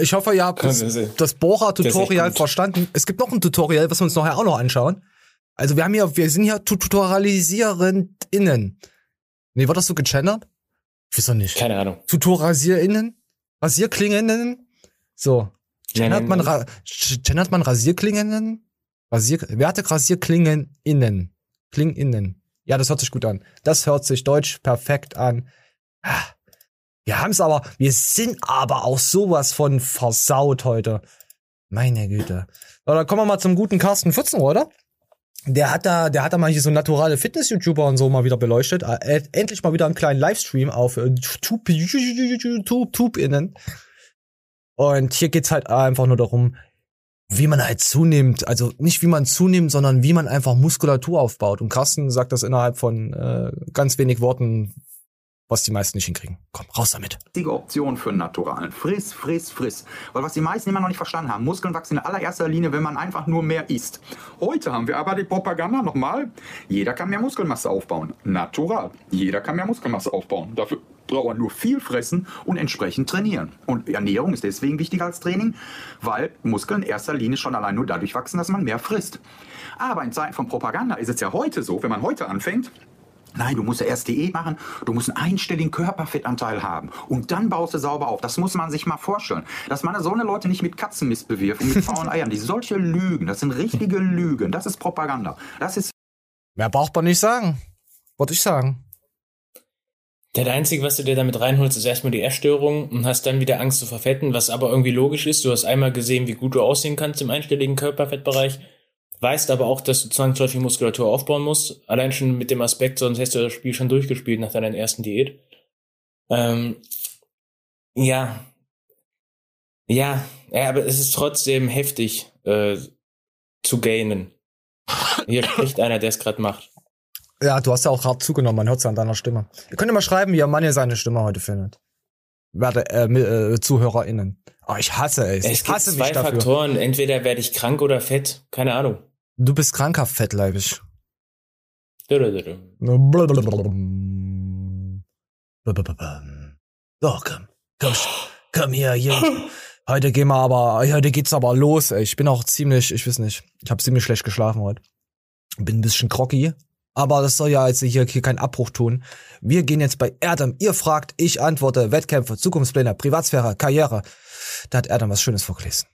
Ich hoffe, ihr habt das, Das Bohrer-Tutorial verstanden. Es gibt noch ein Tutorial, was wir uns nachher auch noch anschauen. Also wir haben hier, wir sind hier tutorialisierend-innen. Nee, wird das so gegendert? Ich weiß doch nicht. Keine Ahnung. Tutorialisierinnen? Rasierklingenden? So. Gendert man. Ra gendert man Rasierklingenden? Rasier wer hatte Rasierklingen innen? Klinginnen. Ja, das hört sich gut an. Das hört sich deutsch perfekt an. Ah. Wir haben's aber, wir sind aber auch sowas von versaut heute. Meine Güte. Dann kommen wir mal zum guten Carsten Pfützen, oder? Der hat da, der hat da mal hier so naturale Fitness-YouTuber und so mal wieder beleuchtet. Äh, endlich mal wieder einen kleinen Livestream auf äh, YouTube, YouTube innen. Und hier geht's halt einfach nur darum, wie man halt zunimmt. Also nicht wie man zunimmt, sondern wie man einfach Muskulatur aufbaut. Und Carsten sagt das innerhalb von äh, ganz wenig Worten, was die meisten nicht hinkriegen. Komm, raus damit. einzige Option für einen Naturalen. Friss, friss, friss. Weil was die meisten immer noch nicht verstanden haben, Muskeln wachsen in allererster Linie, wenn man einfach nur mehr isst. Heute haben wir aber die Propaganda nochmal. Jeder kann mehr Muskelmasse aufbauen. Natural. Jeder kann mehr Muskelmasse aufbauen. Dafür braucht man nur viel fressen und entsprechend trainieren. Und Ernährung ist deswegen wichtiger als Training, weil Muskeln in erster Linie schon allein nur dadurch wachsen, dass man mehr frisst. Aber in Zeiten von Propaganda ist es ja heute so, wenn man heute anfängt, Nein, du musst ja erst Diät machen, du musst einen einstelligen Körperfettanteil haben und dann baust du sauber auf. Das muss man sich mal vorstellen. Dass man so eine Leute nicht mit Katzenmist bewirft und mit faulen Eiern, die solche Lügen, das sind richtige Lügen, das ist Propaganda. Das ist Mehr braucht man nicht sagen. Wollte ich sagen. Das Einzige, was du dir damit reinholst, ist erstmal die Essstörung und hast dann wieder Angst zu verfetten, was aber irgendwie logisch ist. Du hast einmal gesehen, wie gut du aussehen kannst im einstelligen Körperfettbereich, weißt aber auch, dass du zwangsläufig Muskulatur aufbauen musst. Allein schon mit dem Aspekt, sonst hättest du das Spiel schon durchgespielt nach deiner ersten Diät. Ähm, ja. Ja, ja, aber es ist trotzdem heftig äh, zu gainen. Hier spricht einer, der es gerade macht. Ja, du hast ja auch hart zugenommen, man hört es an deiner Stimme. Ihr könnt ja mal schreiben, wie ihr Mann ihr seine Stimme heute findet. Werte äh, äh, ZuhörerInnen. Oh, ich hasse es. Es ich gibt hasse zwei mich dafür. Faktoren. Entweder werde ich krank oder fett. Keine Ahnung. Du bist krankhaft fettleibig. So, komm, komm, komm hier, hier. Heute gehen wir aber, heute geht's aber los. Ey. Ich bin auch ziemlich, ich weiß nicht, ich habe ziemlich schlecht geschlafen heute. Bin ein bisschen groggy, aber das soll ja jetzt hier, hier keinen Abbruch tun. Wir gehen jetzt bei Erdem. Ihr fragt, ich antworte. Wettkämpfe, Zukunftspläne, Privatsphäre, Karriere. Da hat Erdem was Schönes vorgelesen.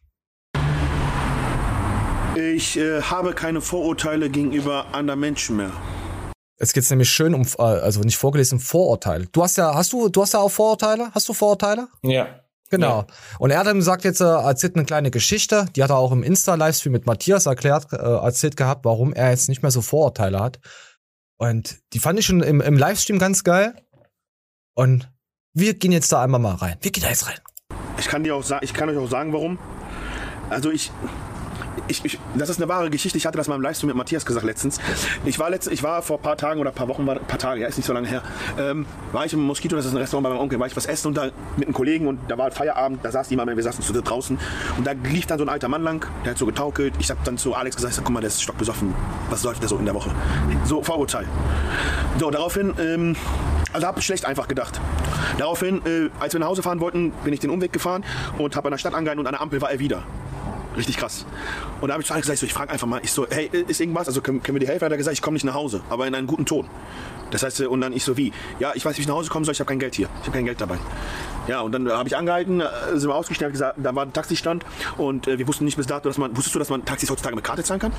Ich äh, habe keine Vorurteile gegenüber anderen Menschen mehr. Jetzt geht's nämlich schön um, äh, also nicht vorgelesen, um Vorurteile. Du hast ja, hast du, du hast ja auch Vorurteile? Hast du Vorurteile? Ja. Genau. Und Erdem sagt jetzt, er erzählt eine kleine Geschichte, die hat er auch im Insta-Livestream mit Matthias erklärt, äh, erzählt gehabt, warum er jetzt nicht mehr so Vorurteile hat. Und die fand ich schon im, im Livestream ganz geil. Und wir gehen jetzt da einmal mal rein. Wir gehen da jetzt rein. Ich kann dir auch sagen, ich kann euch auch sagen, warum. Also ich, ich, ich, das ist eine wahre Geschichte. Ich hatte das mal im Livestream mit Matthias gesagt letztens. Ich war, letzt, ich war vor ein paar Tagen oder ein paar Wochen, ein paar Tage, ja, ist nicht so lange her, ähm, war ich im Moskito, das ist ein Restaurant bei meinem Onkel, war ich was essen und da mit einem Kollegen und da war Feierabend, da saß jemand, wir saßen zu draußen und da lief dann so ein alter Mann lang, der hat so getaukelt. Ich habe dann zu Alex gesagt, ich sag, guck mal, der ist stockbesoffen. Was läuft der so in der Woche? So, Vorurteil. So, daraufhin, ähm, also habe ich schlecht einfach gedacht. Daraufhin, äh, als wir nach Hause fahren wollten, bin ich den Umweg gefahren und habe an der Stadt angehalten und an der Ampel war er wieder. Richtig krass. Und da habe ich zu Alex gesagt, ich, so, ich frage einfach mal, ich so, hey, ist irgendwas? Also können, können wir dir helfen? Hat er gesagt, ich komme nicht nach Hause, aber in einem guten Ton. Das heißt, und dann ich so, wie? Ja, ich weiß nicht, wie ich nach Hause kommen soll, ich habe kein Geld hier. Ich habe kein Geld dabei. Ja, und dann habe ich angehalten, äh, sind wir ausgestellt, gesagt, da war ein Taxistand und äh, wir wussten nicht bis dato, dass man, wusstest du, dass man Taxis heutzutage mit Karte zahlen kann?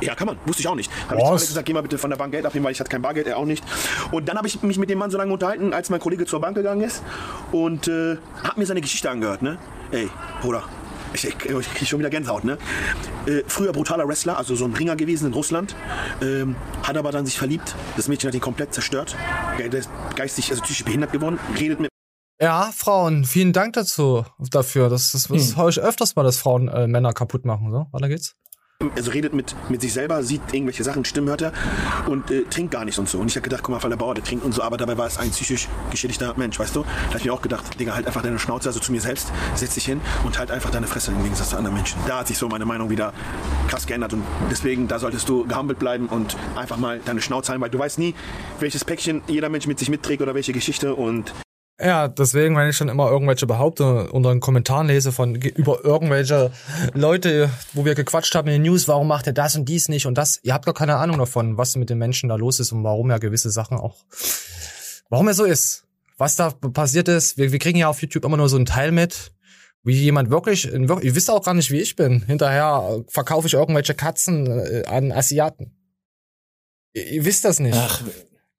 Ja, kann man. Wusste ich auch nicht. Habe ich zu Alex gesagt, geh mal bitte von der Bank Geld abnehmen, weil ich hatte kein Bargeld, er auch nicht. Und dann habe ich mich mit dem Mann so lange unterhalten, als mein Kollege zur Bank gegangen ist und äh, hat mir seine Geschichte angehört, ne? Ey, Bruder, ich, ich, ich krieg schon wieder Gänsehaut, ne? Äh, früher brutaler Wrestler, also so ein Ringer gewesen in Russland, ähm, hat aber dann sich verliebt. Das Mädchen hat ihn komplett zerstört. Der ist geistig, also psychisch behindert geworden, redet mit Ja, Frauen, vielen Dank dazu, dafür. Das, das, das Hm. höre ich öfters mal, dass Frauen äh, Männer kaputt machen. So, weiter geht's. Also redet mit, mit sich selber, sieht irgendwelche Sachen, Stimmen hört er und äh, trinkt gar nichts und so. Und ich habe gedacht, guck mal, voll der Bauer, der trinkt und so, aber dabei war es ein psychisch geschädigter Mensch, weißt du? Da habe ich mir auch gedacht, Digga, halt einfach deine Schnauze, also zu mir selbst, setz dich hin und halt einfach deine Fresse im Gegensatz zu anderen Menschen. Da hat sich so meine Meinung wieder krass geändert und deswegen, da solltest du gehumbelt bleiben und einfach mal deine Schnauze halten, weil du weißt nie, welches Päckchen jeder Mensch mit sich mitträgt oder welche Geschichte und Ja, deswegen, wenn ich schon immer irgendwelche Behauptungen unter den Kommentaren lese von über irgendwelche Leute, wo wir gequatscht haben in den News, warum macht er das und dies nicht und das? Ihr habt gar keine Ahnung davon, was mit den Menschen da los ist und warum er gewisse Sachen auch, warum er so ist, was da passiert ist. Wir, wir kriegen ja auf YouTube immer nur so einen Teil mit, wie jemand wirklich, ihr wisst auch gar nicht, wie ich bin. Hinterher verkaufe ich irgendwelche Katzen äh, an Asiaten. Ihr, ihr wisst das nicht. Ach,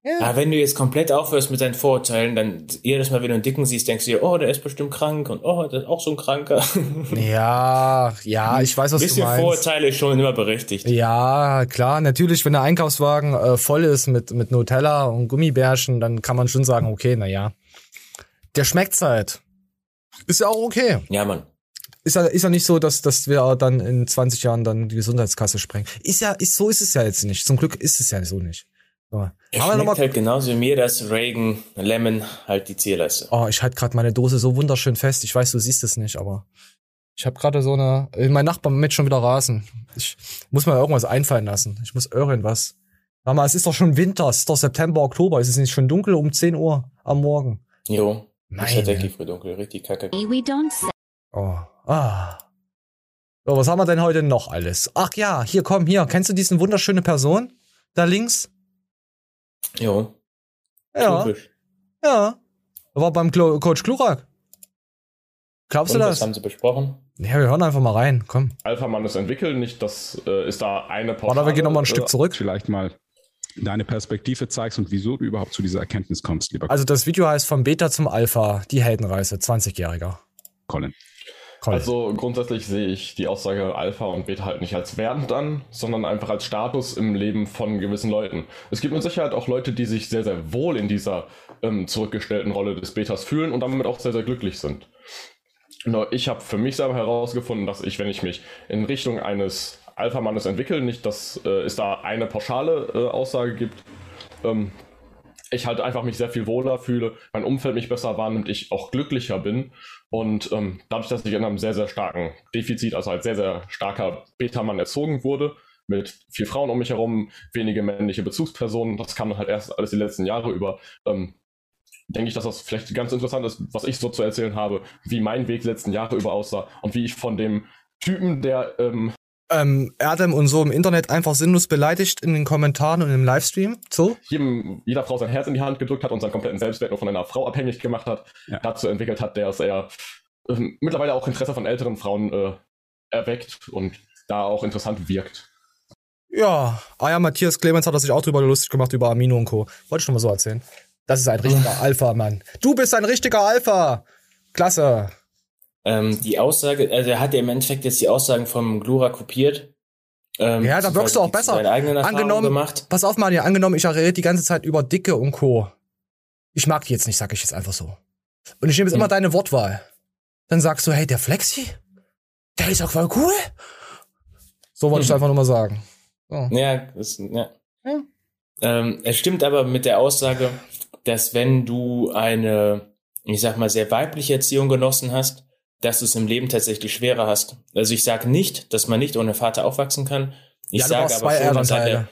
ja. wenn du jetzt komplett aufhörst mit deinen Vorurteilen, dann jedes Mal, wenn du einen Dicken siehst, denkst du dir, oh, der ist bestimmt krank und oh, der ist auch so ein Kranker. Ja, ja, ich weiß, was Ein du bisschen meinst. Vorurteile ist schon immer berechtigt. Ja, klar, natürlich, wenn der Einkaufswagen äh, voll ist mit, mit Nutella und Gummibärchen, dann kann man schon sagen, okay, na ja. Der schmeckt's halt. Ist ja auch okay. Ja, Mann. Ist ja, ist ja nicht so, dass, dass wir dann in 20 Jahren dann die Gesundheitskasse sprengen. Ist ja, ist, so ist es ja jetzt nicht. Zum Glück ist es ja so nicht. So. Er Aber schmeckt halt genauso wie mir, dass Reagan Lemon halt die Zierleiste. oh, ich halte gerade meine Dose so wunderschön fest. Ich weiß, du siehst es nicht, aber ich habe gerade so eine. äh, Mein Nachbar mit schon wieder rasen. Ich muss mir irgendwas einfallen lassen. Ich muss irgendwas. Sag mal, es ist doch schon Winter, es ist doch September, Oktober. Ist es nicht schon dunkel um 10 Uhr am Morgen? Jo. Ist Meine. tatsächlich früh dunkel, richtig kacke. We don't say. Oh. Ah. So, was haben wir denn heute noch alles? Ach ja, hier komm, hier. Kennst du diesen wunderschöne Person? Da links? Jo. Ja. Typisch. Ja. War beim Klo Coach Klurak. Glaubst Und du was das? haben sie besprochen? Ja, wir hören einfach mal rein. Komm. Alpha-Mann ist entwickeln, nicht das äh, ist da eine Warte, wir gehen noch mal ein äh, Stück zurück. Vielleicht mal deine Perspektive zeigst und wieso du überhaupt zu dieser Erkenntnis kommst, lieber Also das Video heißt vom Beta zum Alpha, die Heldenreise, 20-Jähriger. Colin. Colin. Also grundsätzlich sehe ich die Aussage Alpha und Beta halt nicht als wertend an, sondern einfach als Status im Leben von gewissen Leuten. Es gibt mit Sicherheit auch Leute, die sich sehr, sehr wohl in dieser ähm, zurückgestellten Rolle des Betas fühlen und damit auch sehr, sehr glücklich sind. Nur ich habe für mich selber herausgefunden, dass ich, wenn ich mich in Richtung eines Alpha-Mannes entwickle, nicht, dass äh, es da eine pauschale äh, Aussage gibt, ähm, ich halt einfach mich sehr viel wohler fühle, mein Umfeld mich besser wahrnimmt, ich auch glücklicher bin. Und ähm, dadurch, dass ich in einem sehr, sehr starken Defizit, also als sehr, sehr starker Beta-Mann erzogen wurde, mit viel Frauen um mich herum, wenige männliche Bezugspersonen, das kam dann halt erst alles die letzten Jahre über, ähm, denke ich, dass das vielleicht ganz interessant ist, was ich so zu erzählen habe, wie mein Weg letzten Jahre über aussah und wie ich von dem Typen, der ähm, Ähm, Erdem und so im Internet einfach sinnlos beleidigt in den Kommentaren und im Livestream. So? jedem, jeder Frau sein Herz in die Hand gedrückt hat und seinen kompletten Selbstwert nur von einer Frau abhängig gemacht hat, dazu entwickelt hat, der es eher ähm, mittlerweile auch Interesse von älteren Frauen äh, erweckt und da auch interessant wirkt. Ja, ah ja, Matthias Clemens hat sich auch drüber lustig gemacht, über Amino und Co. Wollte ich schon mal so erzählen. Das ist ein richtiger Alpha, Mann. Du bist ein richtiger Alpha. Klasse. Ähm, die Aussage, also er hat ja im Endeffekt jetzt die Aussagen vom Glura kopiert. Ähm, Ja, da wirkst du auch besser. Angenommen, gemacht. pass auf, Manuel, angenommen, ich rede die ganze Zeit über Dicke und Co. Ich mag die jetzt nicht, sag ich jetzt einfach so. Und ich nehme jetzt immer deine Wortwahl. Dann sagst du, hey, der Flexi, der ist auch voll cool. So wollte ich einfach nur mal sagen. So. Ja, das, ja. Ähm, es stimmt aber mit der Aussage, dass wenn du eine, ich sag mal, sehr weibliche Erziehung genossen hast, dass du es im Leben tatsächlich schwerer hast. Also ich sage nicht, dass man nicht ohne Vater aufwachsen kann. Ich Ja, sage aber schon, dass eine,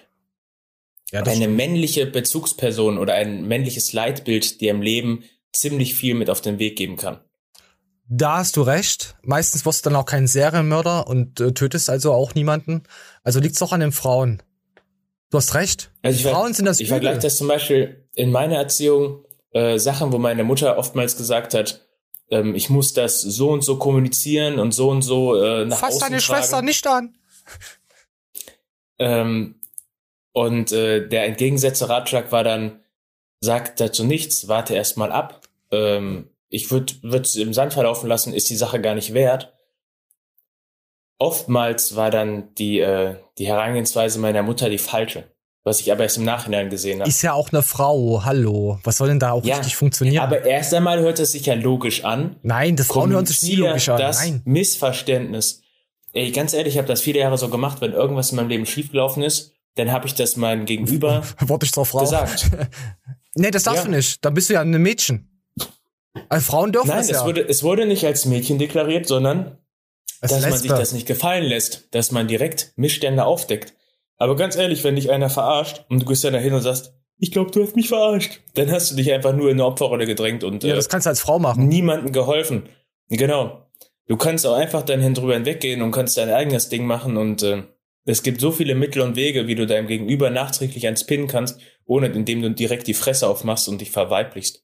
Ja, eine männliche Bezugsperson oder ein männliches Leitbild dir im Leben ziemlich viel mit auf den Weg geben kann. Da hast du recht. Meistens wirst du dann auch kein Serienmörder und äh, tötest also auch niemanden. Also liegt's doch an den Frauen. Du hast recht. Also ich ver- Frauen sind das Ich Übel. vergleiche das zum Beispiel in meiner Erziehung äh, Sachen, wo meine Mutter oftmals gesagt hat, ähm, ich muss das so und so kommunizieren und so und so äh, nach Fass außen deine tragen. Schwester nicht an. Ähm, und äh, der entgegengesetzte Ratschlag war dann, sag dazu nichts, warte erst mal ab. Ähm, ich würde es im Sand verlaufen lassen, ist die Sache gar nicht wert. Oftmals war dann die, äh, die Herangehensweise meiner Mutter die falsche, was ich aber erst im Nachhinein gesehen habe. Ist ja auch eine Frau. Hallo. Was soll denn da auch Ja, richtig funktionieren? Aber erst einmal hört es sich ja logisch an. Nein, das Frauen hören sich nie logisch an. Das Nein. Missverständnis. Ey, ganz ehrlich, ich habe das viele Jahre so gemacht, wenn irgendwas in meinem Leben schiefgelaufen ist, dann habe ich das meinem Gegenüber Wurde ich zur Frau. gesagt. nee, das darfst Ja. du nicht. Dann bist du ja ein Mädchen. Also Frauen dürfen Nein, das es, ja. wurde, es wurde nicht als Mädchen deklariert, sondern Als dass man sich das nicht gefallen lässt, dass man direkt Missstände aufdeckt. Aber ganz ehrlich, wenn dich einer verarscht und du gehst dann dahin und sagst, ich glaube, du hast mich verarscht, dann hast du dich einfach nur in eine Opferrolle gedrängt und ja, äh, das kannst du als Frau machen. niemandem geholfen. Genau. Du kannst auch einfach dann hin drüber hinweggehen und kannst dein eigenes Ding machen und äh, es gibt so viele Mittel und Wege, wie du deinem Gegenüber nachträglich eins pinnen kannst, ohne indem du direkt die Fresse aufmachst und dich verweiblichst.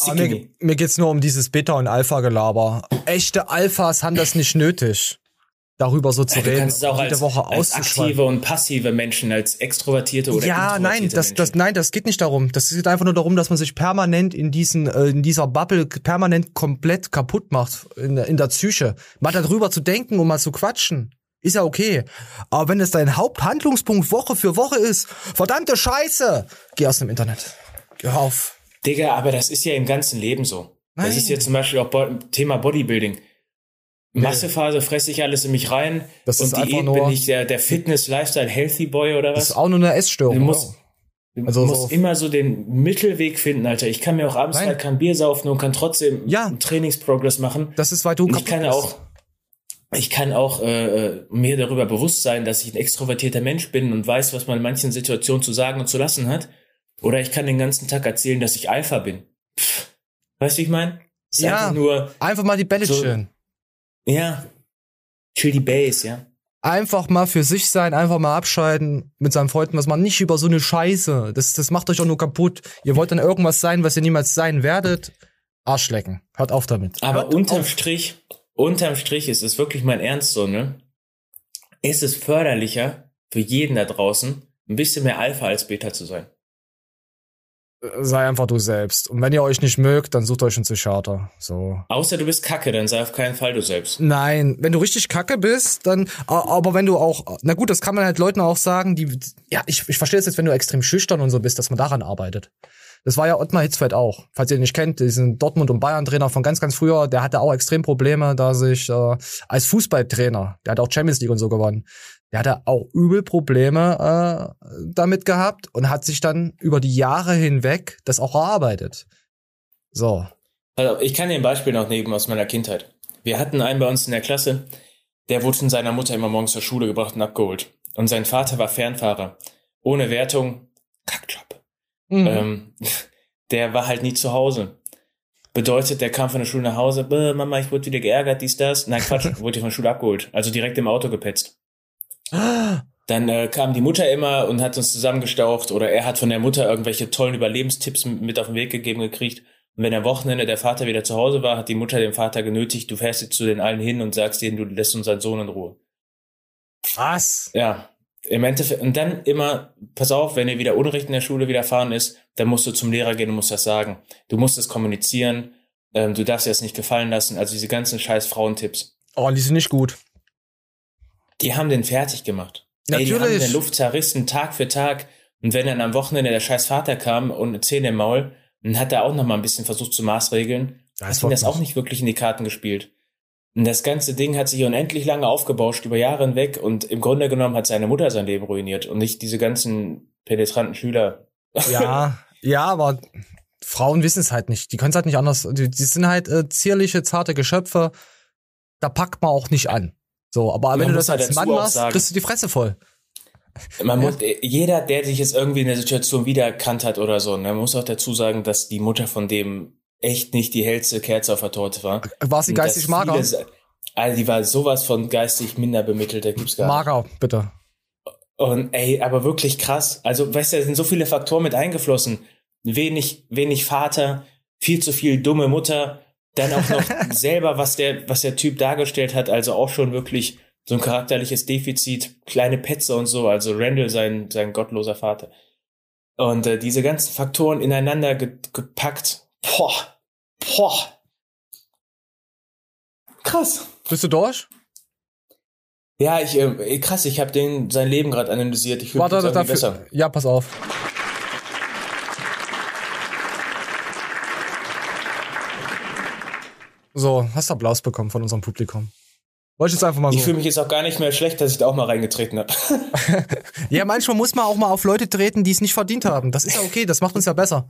Aber mir, mir geht's nur um dieses Beta- und Alpha-Gelaber. Echte Alphas haben das nicht nötig, darüber so zu Ja, reden. kannst es auch jede als, Woche als auszuschweifen. aktive und passive Menschen, als extrovertierte oder ja, nein, das, das, nein, das geht nicht darum. Das geht einfach nur darum, dass man sich permanent in diesen, äh, in dieser Bubble permanent komplett kaputt macht in, der- in der Psyche. Mal darüber zu denken und mal zu quatschen, ist ja okay. Aber wenn es dein Haupthandlungspunkt Woche für Woche ist, verdammte Scheiße, geh aus dem Internet. Geh auf. Digga, aber das ist ja im ganzen Leben so. Nein. Das ist ja zum Beispiel auch Bo Thema Bodybuilding. Nee. Massephase fresse ich alles in mich rein Das und ist einfach Diät nur- bin ich der, der Fitness-Lifestyle-Healthy Boy oder was? Das ist auch nur eine Essstörung. Du musst, du Also musst so- immer so den Mittelweg finden, Alter. Ich kann mir auch abends Nein. halt kein Bier saufen und kann trotzdem einen Trainingsprogress machen. Das ist, weil du Und ich kann auch, ich kann auch äh, äh, mir darüber bewusst sein, dass ich ein extrovertierter Mensch bin und weiß, was man in manchen Situationen zu sagen und zu lassen hat. Oder ich kann den ganzen Tag erzählen, dass ich Alpha bin. Pff, weißt du, wie ich meine? Ja, einfach nur einfach mal die Bälle so- chillen. Ja, chill die Base, ja. einfach mal für sich sein, einfach mal abschalten mit seinen Freunden, was man nicht über so eine Scheiße. Das, das macht euch auch nur kaputt. Ihr wollt dann irgendwas sein, was ihr niemals sein werdet. Arschlecken. Hört auf damit. Aber Hört unterm auf. Strich, unterm Strich ist es wirklich mein Ernst so, ne? Ist es förderlicher für jeden da draußen, ein bisschen mehr Alpha als Beta zu sein? Sei einfach du selbst. Und wenn ihr euch nicht mögt, dann sucht euch einen Psychiater. So. Außer du bist kacke, dann sei auf keinen Fall du selbst. Nein, wenn du richtig kacke bist, dann, aber wenn du auch, na gut, das kann man halt Leuten auch sagen, die, ja, ich, ich verstehe es jetzt, wenn du extrem schüchtern und so bist, dass man daran arbeitet. Das war ja Ottmar Hitzfeld auch. Falls ihr ihn nicht kennt, diesen Dortmund- und Bayern-Trainer von ganz, ganz früher, der hatte auch extrem Probleme, da sich äh, als Fußballtrainer, der hat auch Champions League und so gewonnen, der hatte auch übel Probleme äh, damit gehabt und hat sich dann über die Jahre hinweg das auch erarbeitet. So. Also ich kann dir ein Beispiel noch nehmen aus meiner Kindheit. Wir hatten einen bei uns in der Klasse, der wurde von seiner Mutter immer morgens zur Schule gebracht und abgeholt. Und sein Vater war Fernfahrer. Ohne Wertung, Kackjob. Mhm. Ähm, der war halt nie zu Hause. Bedeutet, der kam von der Schule nach Hause, "Bäh, Mama, ich wurde wieder geärgert, dies, das. Nein, Quatsch, wurde von der Schule abgeholt. Also direkt im Auto gepetzt. Dann äh, kam die Mutter immer und hat uns zusammengestaucht oder er hat von der Mutter irgendwelche tollen Überlebenstipps mit auf den Weg gegeben gekriegt. Und wenn am Wochenende der Vater wieder zu Hause war, hat die Mutter den Vater genötigt, du fährst jetzt zu den allen hin und sagst denen, du lässt unseren Sohn in Ruhe. Was? Ja, im Endeffekt. Und dann immer, pass auf, wenn dir wieder Unrecht in der Schule widerfahren ist, dann musst du zum Lehrer gehen und musst das sagen. Du musst es kommunizieren, ähm, du darfst dir das nicht gefallen lassen. Also diese ganzen scheiß Frauentipps. Oh, die sind nicht gut. Die haben den fertig gemacht. Ey, die haben Natürlich. in der Luft zerrissen, Tag für Tag. Und wenn dann am Wochenende der scheiß Vater kam und eine Zähne im Maul, dann hat er auch noch mal ein bisschen versucht zu maßregeln. Das hat ihm das auch nicht wirklich in die Karten gespielt. Und das ganze Ding hat sich unendlich lange aufgebauscht, über Jahre hinweg. Und im Grunde genommen hat seine Mutter sein Leben ruiniert und nicht diese ganzen penetranten Schüler. Ja, ja, aber Frauen wissen es halt nicht. Die können es halt nicht anders. Die, die sind halt äh, zierliche, zarte Geschöpfe. Da packt man auch nicht an. So, aber Man wenn du das halt als Mann machst, kriegst du die Fresse voll. Man muss, äh, jeder, der sich jetzt irgendwie in der Situation wiedererkannt hat oder so, ne, muss auch dazu sagen, dass die Mutter von dem echt nicht die hellste Kerze auf der Torte war. War sie geistig mager? viele Also die war sowas von geistig minder bemittelt, da gibt's gar nicht. Mager, bitte. Und ey, aber wirklich krass. Also, weißt du, da sind so viele Faktoren mit eingeflossen. Wenig, wenig Vater, viel zu viel dumme Mutter, dann auch noch selber, was der, was der Typ dargestellt hat, also auch schon wirklich so ein charakterliches Defizit, kleine Petze und so, also Randall, sein, sein gottloser Vater. Und äh, diese ganzen Faktoren ineinander ge gepackt. Boah, boah. Krass. Bist du durch? Ja, ich, äh, krass, ich habe den sein Leben gerade analysiert. Ich fühle mich Warte, jetzt irgendwie dafür. besser. Ja, pass auf. So, hast du Applaus bekommen von unserem Publikum. Wollte ich jetzt einfach mal so. Ich fühle mich jetzt auch gar nicht mehr schlecht, dass ich da auch mal reingetreten habe. Ja, manchmal muss man auch mal auf Leute treten, die es nicht verdient haben. Das ist ja okay, das macht uns ja besser.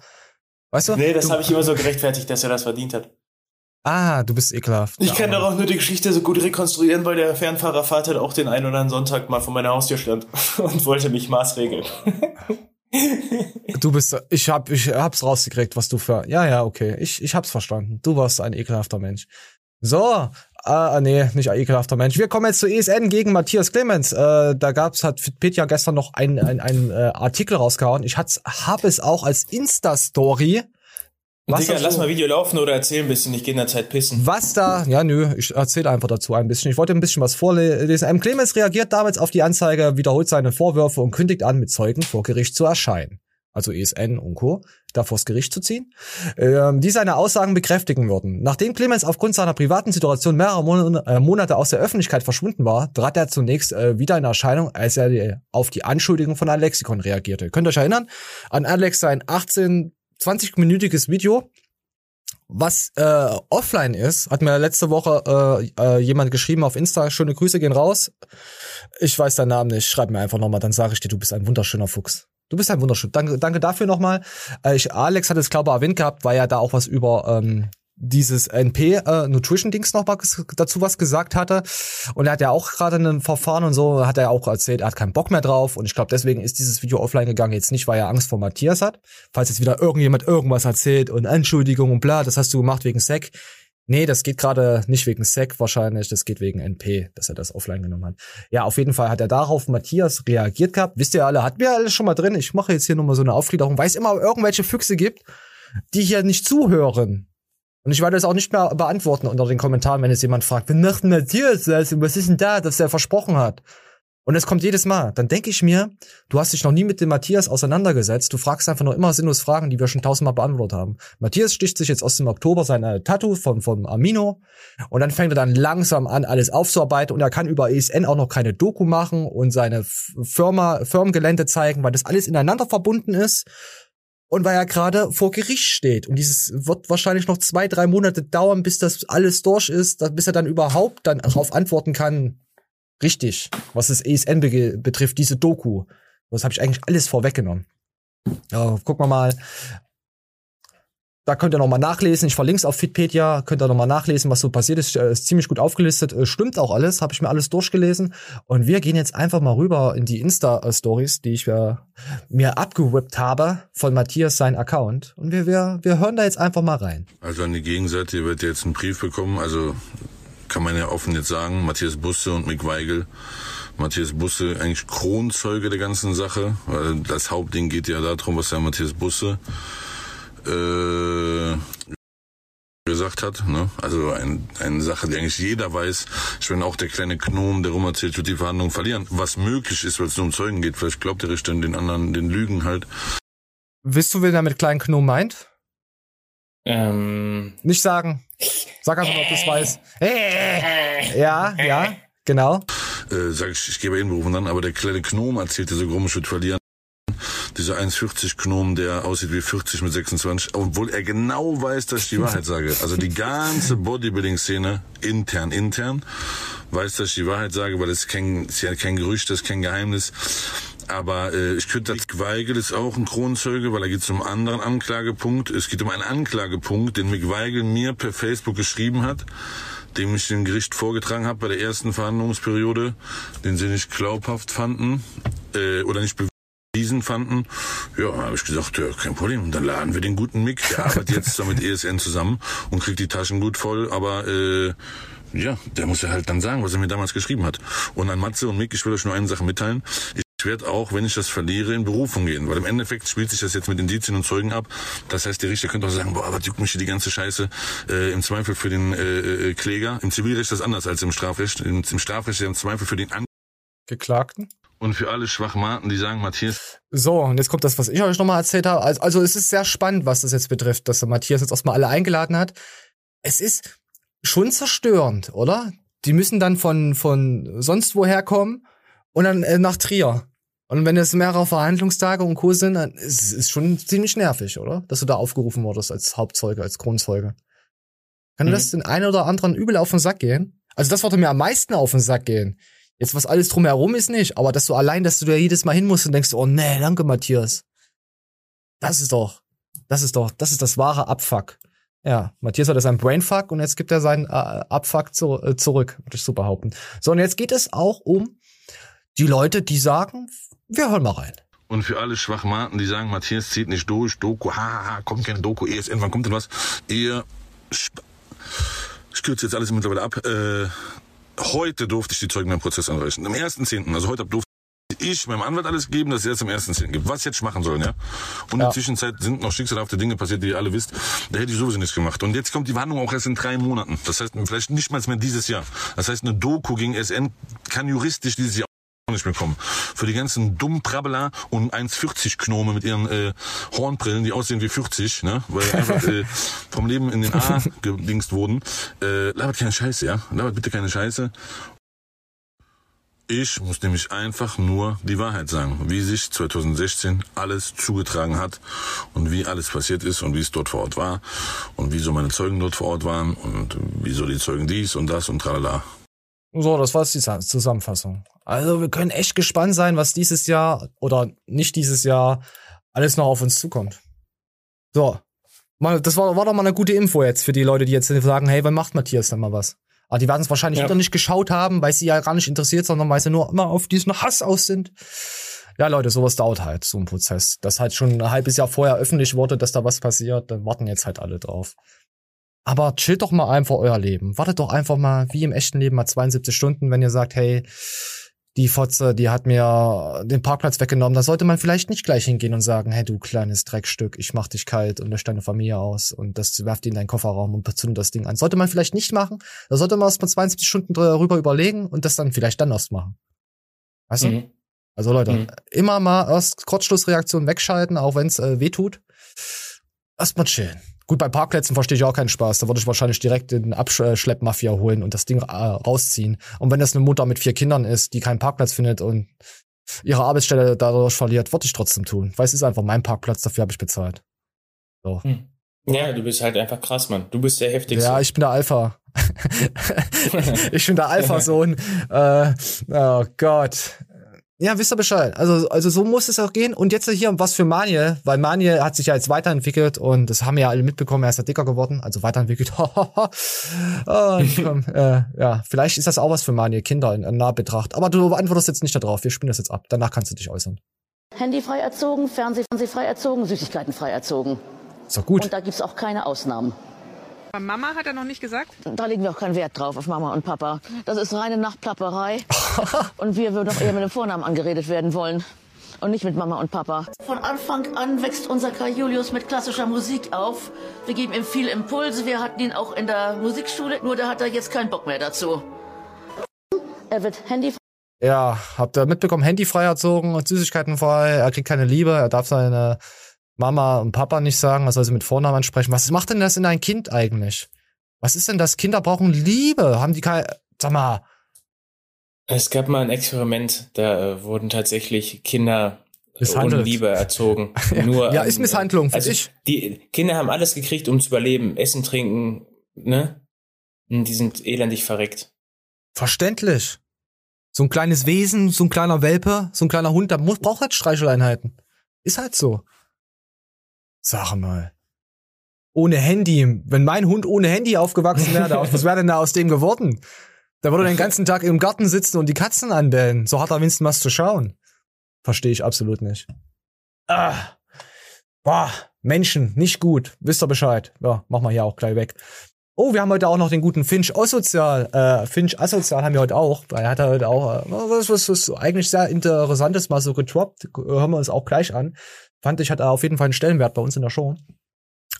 Weißt du? nee, das habe ich immer so gerechtfertigt, dass er das verdient hat. Ah, du bist ekelhaft. Ich kann doch auch nur die Geschichte so gut rekonstruieren, weil der Fernfahrervater auch den einen oder anderen Sonntag mal vor meiner Haustür stand und wollte mich maßregeln. Du bist, ich hab, ich hab's rausgekriegt, was du für, ja, ja, okay, ich, ich hab's verstanden. Du warst ein ekelhafter Mensch. So, äh, nee, nicht ein ekelhafter Mensch. Wir kommen jetzt zu ESN gegen Matthias Clemens. Äh, da gab's, hat Petja gestern noch einen ein, ein, äh, Artikel rausgehauen. Ich hat's, hab es auch als Insta-Story. Was Digga, so- lass mal Video laufen oder erzähl ein bisschen, ich gehe in der Zeit pissen. Was da, ja nö, ich erzähle einfach dazu ein bisschen. Ich wollte ein bisschen was vorlesen. M. Clemens reagiert damals auf die Anzeige, wiederholt seine Vorwürfe und kündigt an, mit Zeugen vor Gericht zu erscheinen. Also ESN und Co. da vors Gericht zu ziehen, ähm, die seine Aussagen bekräftigen würden. Nachdem Clemens aufgrund seiner privaten Situation mehrere Mon äh, Monate aus der Öffentlichkeit verschwunden war, trat er zunächst äh, wieder in Erscheinung, als er die, auf die Anschuldigung von Alexikon reagierte. Könnt ihr euch erinnern? An Alex sein 18, 20-minütiges Video, was äh, offline ist, hat mir letzte Woche äh, äh, jemand geschrieben auf Insta, schöne Grüße gehen raus. Ich weiß deinen Namen nicht, schreib mir einfach nochmal, dann sage ich dir, du bist ein wunderschöner Fuchs. Du bist ein wunderschön. Danke, danke dafür nochmal. Äh, ich, Alex hat es, glaube ich, erwähnt gehabt, weil er da auch was über ähm, dieses NP äh, Nutrition Dings noch mal dazu was gesagt hatte und er hat ja auch gerade ein Verfahren und so hat er auch erzählt, er hat keinen Bock mehr drauf und ich glaube deswegen ist dieses Video offline gegangen jetzt nicht, weil er Angst vor Matthias hat, falls jetzt wieder irgendjemand irgendwas erzählt und Entschuldigung und bla, das hast du gemacht wegen Sec. Nee, das geht gerade nicht wegen SEC wahrscheinlich, das geht wegen NP, dass er das offline genommen hat. Ja, auf jeden Fall hat er darauf Matthias reagiert gehabt. Wisst ihr alle, hatten wir alles schon mal drin. Ich mache jetzt hier nochmal so eine Aufgliederung, weil es immer irgendwelche Füchse gibt, die hier nicht zuhören. Und ich werde das auch nicht mehr beantworten unter den Kommentaren, wenn es jemand fragt, wer macht denn Matthias das? Was ist denn da, dass er versprochen hat? Und es kommt jedes Mal. Dann denke ich mir, du hast dich noch nie mit dem Matthias auseinandergesetzt. Du fragst einfach nur immer sinnlos Fragen, die wir schon tausendmal beantwortet haben. Matthias sticht sich jetzt aus dem Oktober seine Tattoo von, vom Amino. Und dann fängt er dann langsam an, alles aufzuarbeiten. Und er kann über ESN auch noch keine Doku machen und seine Firma, Firmengelände zeigen, weil das alles ineinander verbunden ist. Und weil er gerade vor Gericht steht. Und dieses wird wahrscheinlich noch zwei, drei Monate dauern, bis das alles durch ist, bis er dann überhaupt dann darauf antworten kann, richtig, was das ESN be betrifft, diese Doku. Das habe ich eigentlich alles vorweggenommen. Ja, gucken wir mal. Da könnt ihr nochmal nachlesen. Ich verlinke es auf Fitpedia. Könnt ihr nochmal nachlesen, was so passiert ist. Äh, ist ziemlich gut aufgelistet. Äh, stimmt auch alles. Habe ich mir alles durchgelesen. Und wir gehen jetzt einfach mal rüber in die Insta-Stories, die ich äh, mir abgewippt habe von Matthias, sein Account. Und wir, wir, wir hören da jetzt einfach mal rein. Also an die Gegenseite, werdet jetzt einen Brief bekommen. Also kann man ja offen jetzt sagen, Matthias Busse und Mick Weigel. Matthias Busse eigentlich Kronzeuge der ganzen Sache, weil das Hauptding geht ja darum, was der Matthias Busse äh, gesagt hat. Ne? Also ein, eine Sache, die eigentlich jeder weiß. Ich bin auch der kleine Gnom, der rumerzählt, wird die Verhandlungen verlieren. Was möglich ist, weil es nur um Zeugen geht. Vielleicht glaubt der Richter den anderen den Lügen halt. Wisst du, wen er mit kleinen Gnom meint? Ähm. Nicht sagen. Sag einfach ob du es weißt. Ja, ja, genau. Äh, sag ich, ich gebe ihn berufen dann, aber der kleine Gnom erzählte so Grumme wird verlieren. Dieser 1,40 Gnom, der aussieht wie 40 mit 26, obwohl er genau weiß, dass ich die Wahrheit sage. Also die ganze Bodybuilding-Szene, intern, intern, weiß, dass ich die Wahrheit sage, weil es kein, ist ja kein Gerücht, das ist kein Geheimnis. Aber äh, ich könnte das Weigel ist auch ein Kronzeuge, weil er geht zum anderen Anklagepunkt. Es geht um einen Anklagepunkt, den Mick Weigel mir per Facebook geschrieben hat, dem ich dem Gericht vorgetragen habe bei der ersten Verhandlungsperiode, den sie nicht glaubhaft fanden äh, oder nicht bewiesen fanden. Ja, habe ich gesagt, ja, kein Problem. Und dann laden wir den guten Mick. Der arbeitet jetzt mit ESN zusammen und kriegt die Taschen gut voll, aber äh, ja, der muss ja halt dann sagen, was er mir damals geschrieben hat. Und an Matze und Mick, ich will euch nur eine Sache mitteilen. Ich werde auch, wenn ich das verliere, in Berufung gehen. Weil im Endeffekt spielt sich das jetzt mit Indizien und Zeugen ab. Das heißt, der Richter könnte auch sagen, boah, was juckt mich hier die ganze Scheiße. Äh, Im Zweifel für den äh, äh, Kläger. Im Zivilrecht ist das anders als im Strafrecht. Im, im Strafrecht ist im Zweifel für den An Geklagten. Und für alle Schwachmaten, die sagen, Matthias. So, und jetzt kommt das, was ich euch nochmal erzählt habe. Also, also es ist sehr spannend, was das jetzt betrifft, dass der Matthias jetzt erstmal alle eingeladen hat. Es ist schon zerstörend, oder? Die müssen dann von, von sonst woher kommen und dann äh, nach Trier. Und wenn es mehrere Verhandlungstage und Co. sind, dann ist es schon ziemlich nervig, oder? Dass du da aufgerufen wurdest als Hauptzeuge, als Kronzeuge. Kann mhm. das den einen oder anderen übel auf den Sack gehen? Also das würde mir am meisten auf den Sack gehen. Jetzt was alles drumherum ist nicht, aber dass du allein, dass du da jedes Mal hin musst und denkst, oh nee, danke Matthias. Das ist doch, das ist doch, das ist das wahre Abfuck. Ja, Matthias hat sein Brainfuck und jetzt gibt er seinen äh, Abfuck zu, äh, zurück, würde ich so behaupten. So, und jetzt geht es auch um die Leute, die sagen, wir hören mal rein. Und für alle Schwachmaten, die sagen, Matthias zieht nicht durch, Doku, haha, kommt keine Doku, ESN, wann kommt denn was? Ihr, ich kürze jetzt alles mittlerweile ab, äh, heute durfte ich die Zeugen beim Prozess anreichen. Am 1.10., also heute durfte ich meinem Anwalt alles gegeben, dass er jetzt am 1.10. gibt. Was jetzt machen sollen, ja? Und ja. in der Zwischenzeit sind noch schicksalhafte Dinge passiert, die ihr alle wisst. Da hätte ich sowieso nichts gemacht. Und jetzt kommt die Verhandlung auch erst in drei Monaten. Das heißt, vielleicht nicht mal mehr dieses Jahr. Das heißt, eine Doku gegen SN kann juristisch dieses Jahr nicht mehr kommen. Für die ganzen dummen Prabbler und 1,40 Gnome mit ihren äh, Hornbrillen, die aussehen wie 40, ne? Weil einfach äh, vom Leben in den A gedingst wurden. Äh, labert keine Scheiße, ja? Labert bitte keine Scheiße. Ich muss nämlich einfach nur die Wahrheit sagen, wie sich 2016 alles zugetragen hat und wie alles passiert ist und wie es dort vor Ort war und wieso meine Zeugen dort vor Ort waren und wieso die Zeugen dies und das und tralala. So, das war die Zusammenfassung. Also wir können echt gespannt sein, was dieses Jahr oder nicht dieses Jahr alles noch auf uns zukommt. So. Mal, das war, war doch mal eine gute Info jetzt für die Leute, die jetzt sagen, hey, wann macht Matthias denn mal was? Aber die werden es wahrscheinlich ja. wieder nicht geschaut haben, weil sie ja gar nicht interessiert, sondern weil sie nur immer auf diesen Hass aus sind. Ja, Leute, sowas dauert halt, so ein Prozess. Das halt schon ein halbes Jahr vorher öffentlich wurde, dass da was passiert, dann warten jetzt halt alle drauf. Aber chillt doch mal einfach euer Leben. Wartet doch einfach mal, wie im echten Leben, mal 72 Stunden, wenn ihr sagt, hey, die Fotze, die hat mir den Parkplatz weggenommen. Da sollte man vielleicht nicht gleich hingehen und sagen, hey, du kleines Dreckstück, ich mach dich kalt und lösche deine Familie aus und das werft die in deinen Kofferraum und zündet das Ding an. Sollte man vielleicht nicht machen. Da sollte man erst mal 72 Stunden drüber überlegen und das dann vielleicht dann erst machen. Weißt du? Mhm. Also Leute, Mhm. immer mal erst Kurzschlussreaktion wegschalten, auch wenn es äh, weh tut. Erst mal chillen. Gut, bei Parkplätzen verstehe ich auch keinen Spaß. Da würde ich wahrscheinlich direkt den Abschleppmafia holen und das Ding äh, rausziehen. Und wenn das eine Mutter mit vier Kindern ist, die keinen Parkplatz findet und ihre Arbeitsstelle dadurch verliert, würde ich trotzdem tun. Weil es ist einfach mein Parkplatz, dafür habe ich bezahlt. So. Ja, du bist halt einfach krass, Mann. Du bist der heftigste. Ja, ich bin der Alpha. ich bin der Alpha-Sohn. äh, oh Gott. Ja, wisst ihr Bescheid. Also, also so muss es auch gehen. Und jetzt hier was für Manje, weil Manje hat sich ja jetzt weiterentwickelt und das haben wir ja alle mitbekommen, er ist ja dicker geworden, also weiterentwickelt. und, komm, äh, ja, vielleicht ist das auch was für Manje, Kinder in, in Nahbetracht. Aber du antwortest jetzt nicht darauf, wir spielen das jetzt ab. Danach kannst du dich äußern. Handy frei erzogen, Fernseh, Fernseh frei erzogen, Süßigkeiten frei erzogen. Ist doch gut. Und da gibt's auch keine Ausnahmen. Mama hat er noch nicht gesagt? Da legen wir auch keinen Wert drauf, auf Mama und Papa. Das ist reine Nachtplapperei. und wir würden auch eher mit dem Vornamen angeredet werden wollen. Und nicht mit Mama und Papa. Von Anfang an wächst unser Kai Julius mit klassischer Musik auf. Wir geben ihm viel Impulse. Wir hatten ihn auch in der Musikschule. Nur da hat er jetzt keinen Bock mehr dazu. Er wird Handy Ja, habt ihr mitbekommen, Handy frei erzogen und Süßigkeiten frei, er kriegt keine Liebe, er darf seine Mama und Papa nicht sagen, er soll sie mit Vornamen ansprechen. Was macht denn das in ein Kind eigentlich? Was ist denn das? Kinder brauchen Liebe. Haben die keine, sag mal, Es gab mal ein Experiment, da äh, wurden tatsächlich Kinder ohne Liebe erzogen. Nur, Ja, ähm, ist Misshandlung, Also ich. die Kinder haben alles gekriegt, um zu überleben. Essen, trinken, ne? Die sind elendig verreckt. verständlich. So ein kleines Wesen, so ein kleiner Welpe, so ein kleiner Hund, der muss, braucht halt Streicheleinheiten. Ist halt so. Sag mal. Ohne Handy. Wenn mein Hund ohne Handy aufgewachsen wäre, was wäre denn da aus dem geworden? Da würde er den ganzen Tag im Garten sitzen und die Katzen anbellen. So hat er wenigstens was zu schauen. Verstehe ich absolut nicht. Ah. Boah, Menschen, nicht gut. Wisst ihr Bescheid. Ja, machen wir hier auch gleich weg. Oh, wir haben heute auch noch den guten Finch Asozial. Äh, Finch Asozial haben wir heute auch. Er hat heute auch äh, was, was, was eigentlich sehr interessantes mal so getroppt. Hören wir uns auch gleich an. Fand ich, hat er auf jeden Fall einen Stellenwert bei uns in der Show.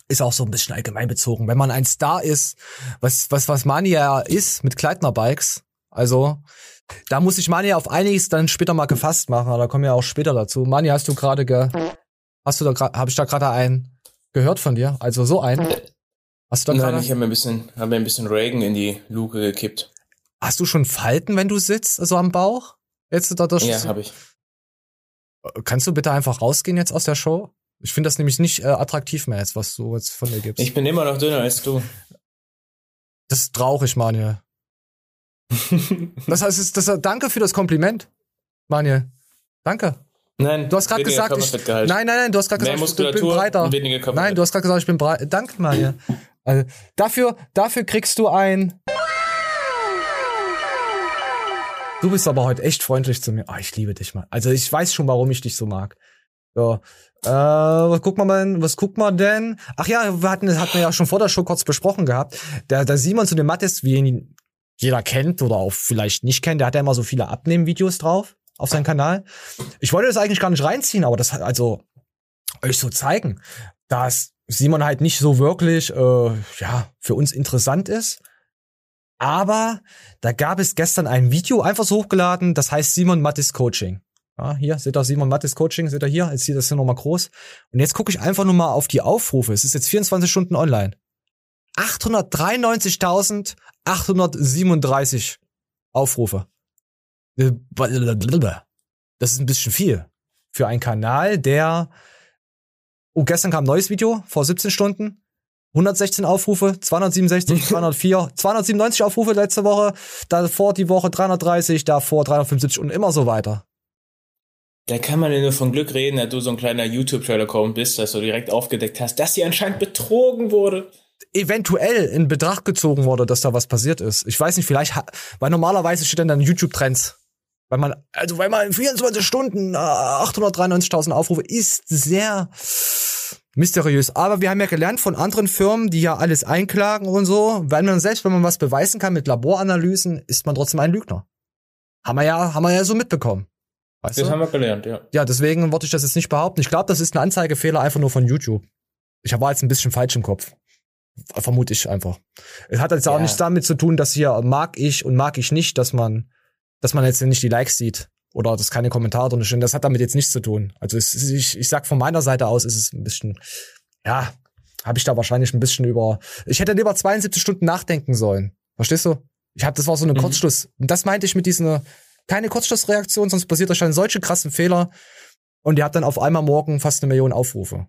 Ist auch so ein bisschen allgemein bezogen. Wenn man ein Star ist, was, was, was Mania ist mit Kleidner-Bikes, also, da muss ich Mania auf einiges dann später mal gefasst machen, aber da kommen wir auch später dazu. Mania, hast du gerade ge, hast du da gerade, habe ich da gerade einen gehört von dir? Also so einen? Hast du da Nein, gerade? ich habe mir ein bisschen, habe mir ein bisschen Reagan in die Luke gekippt. Hast du schon Falten, wenn du sitzt, so am Bauch? Jetzt da, das Ja, habe ich. Kannst du bitte einfach rausgehen jetzt aus der Show? Ich finde das nämlich nicht äh, attraktiv mehr jetzt, was du jetzt von dir gibst. Ich bin immer noch dünner als du. Das ist traurig, Manuel. das heißt, es- das, danke für das Kompliment, Manuel. Danke. Nein, Du hast gerade gesagt, ich, nein, nein, nein, du hast gerade gesagt, ich bin breiter. Nein, du hast gerade gesagt, ich bin breiter. Danke, Manuel. Also, dafür, dafür kriegst du ein. Du bist aber heute echt freundlich zu mir. Ah, ich liebe dich mal. Also ich weiß schon, warum ich dich so mag. So. Äh, was guckt man denn? Was guckt man denn? Ach ja, wir hatten, hatten wir ja schon vor der Show kurz besprochen gehabt. Der, der Simon zu dem Mattes, wie ihn jeder kennt oder auch vielleicht nicht kennt, der hat ja immer so viele Abnehmen-Videos drauf auf seinem Kanal. Ich wollte das eigentlich gar nicht reinziehen, aber das hat also euch so zeigen, dass Simon halt nicht so wirklich äh, ja für uns interessant ist. Aber da gab es gestern ein Video einfach so hochgeladen, das heißt Simon Mattis Coaching. Ja, hier seht ihr Simon Mattis Coaching, seht ihr hier, jetzt sieht das hier nochmal groß. Und jetzt gucke ich einfach nur mal auf die Aufrufe. Es ist jetzt 24 Stunden online. 893.837 Aufrufe. Das ist ein bisschen viel. Für einen Kanal, der Oh, gestern kam ein neues Video, vor 17 Stunden. 116 Aufrufe, 267, 204, 297 Aufrufe letzte Woche, davor die Woche 330, davor 375 und immer so weiter. Da kann man ja nur von Glück reden, dass du so ein kleiner YouTube-Trailer-Account bist, dass du direkt aufgedeckt hast, dass sie anscheinend betrogen wurde. Eventuell in Betracht gezogen wurde, dass da was passiert ist. Ich weiß nicht, vielleicht, weil normalerweise steht dann dann YouTube-Trends. Weil man, also weil man in 24 Stunden äh, 893.000 Aufrufe ist sehr, mysteriös. Aber wir haben ja gelernt von anderen Firmen, die ja alles einklagen und so, wenn man selbst, wenn man was beweisen kann mit Laboranalysen, ist man trotzdem ein Lügner. Haben wir ja, haben wir ja so mitbekommen. Weißt Das du? haben wir gelernt, ja. Ja, deswegen wollte ich das jetzt nicht behaupten. Ich glaube, das ist ein Anzeigefehler einfach nur von YouTube. Ich war jetzt ein bisschen falsch im Kopf. Vermute ich einfach. Es hat jetzt auch Ja. nichts damit zu tun, dass hier mag ich und mag ich nicht, dass man, dass man jetzt nicht die Likes sieht oder dass keine Kommentare drin stehen. Das hat damit jetzt nichts zu tun. Also es, ich, ich sag von meiner Seite aus ist es ein bisschen, ja, habe ich da wahrscheinlich ein bisschen über. Ich hätte lieber 72 Stunden nachdenken sollen. Verstehst du? Ich hab, das war so eine Kurzschluss. Und das meinte ich mit diesen keine Kurzschlussreaktion, sonst passiert euch dann solche krassen Fehler und ihr habt dann auf einmal morgen fast eine Million Aufrufe.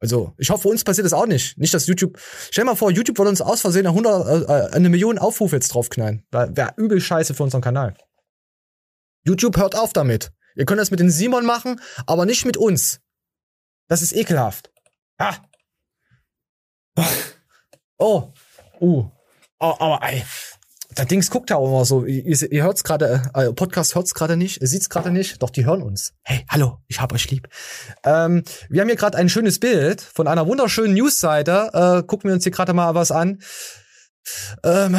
Also, ich hoffe, uns passiert das auch nicht. Nicht, dass YouTube, stell mal vor, YouTube würde uns aus Versehen eine, 100, äh, eine Million Aufrufe jetzt draufknallen. Wäre übel scheiße für unseren Kanal. YouTube hört auf damit. Ihr könnt das mit den Simon machen, aber nicht mit uns. Das ist ekelhaft. Ah. Oh. Uh. Oh, aber ey. Der Dings guckt ja auch immer so. Ihr, ihr hört's gerade, äh, Podcast hört's gerade nicht, sieht's gerade nicht, doch die hören uns. Hey, hallo, ich hab euch lieb. Ähm, wir haben hier gerade ein schönes Bild von einer wunderschönen Newsseite. Äh, gucken wir uns hier gerade mal was an. Ähm,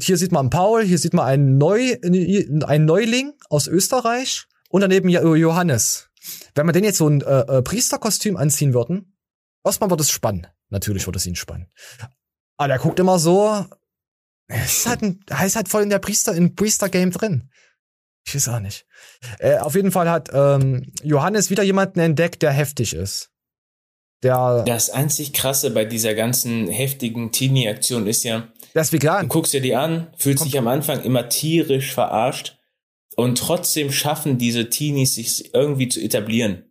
hier sieht man Paul, hier sieht man einen, Neu, einen Neuling aus Österreich und daneben Jo- Johannes. Wenn wir den jetzt so ein äh, äh, Priesterkostüm anziehen würden, erstmal wird es spannend. Natürlich wird es ihn spannen. Aber der guckt immer so, ist halt, ist halt voll in der Priester, im Priester-Game drin. Ich weiß auch nicht. Äh, auf jeden Fall hat ähm, Johannes wieder jemanden entdeckt, der heftig ist. Der, Das einzig Krasse bei dieser ganzen heftigen Teenie-Aktion ist ja, der ist vegan. du guckst dir die an, fühlst dich am Anfang immer tierisch verarscht und trotzdem schaffen diese Teenies sich irgendwie zu etablieren.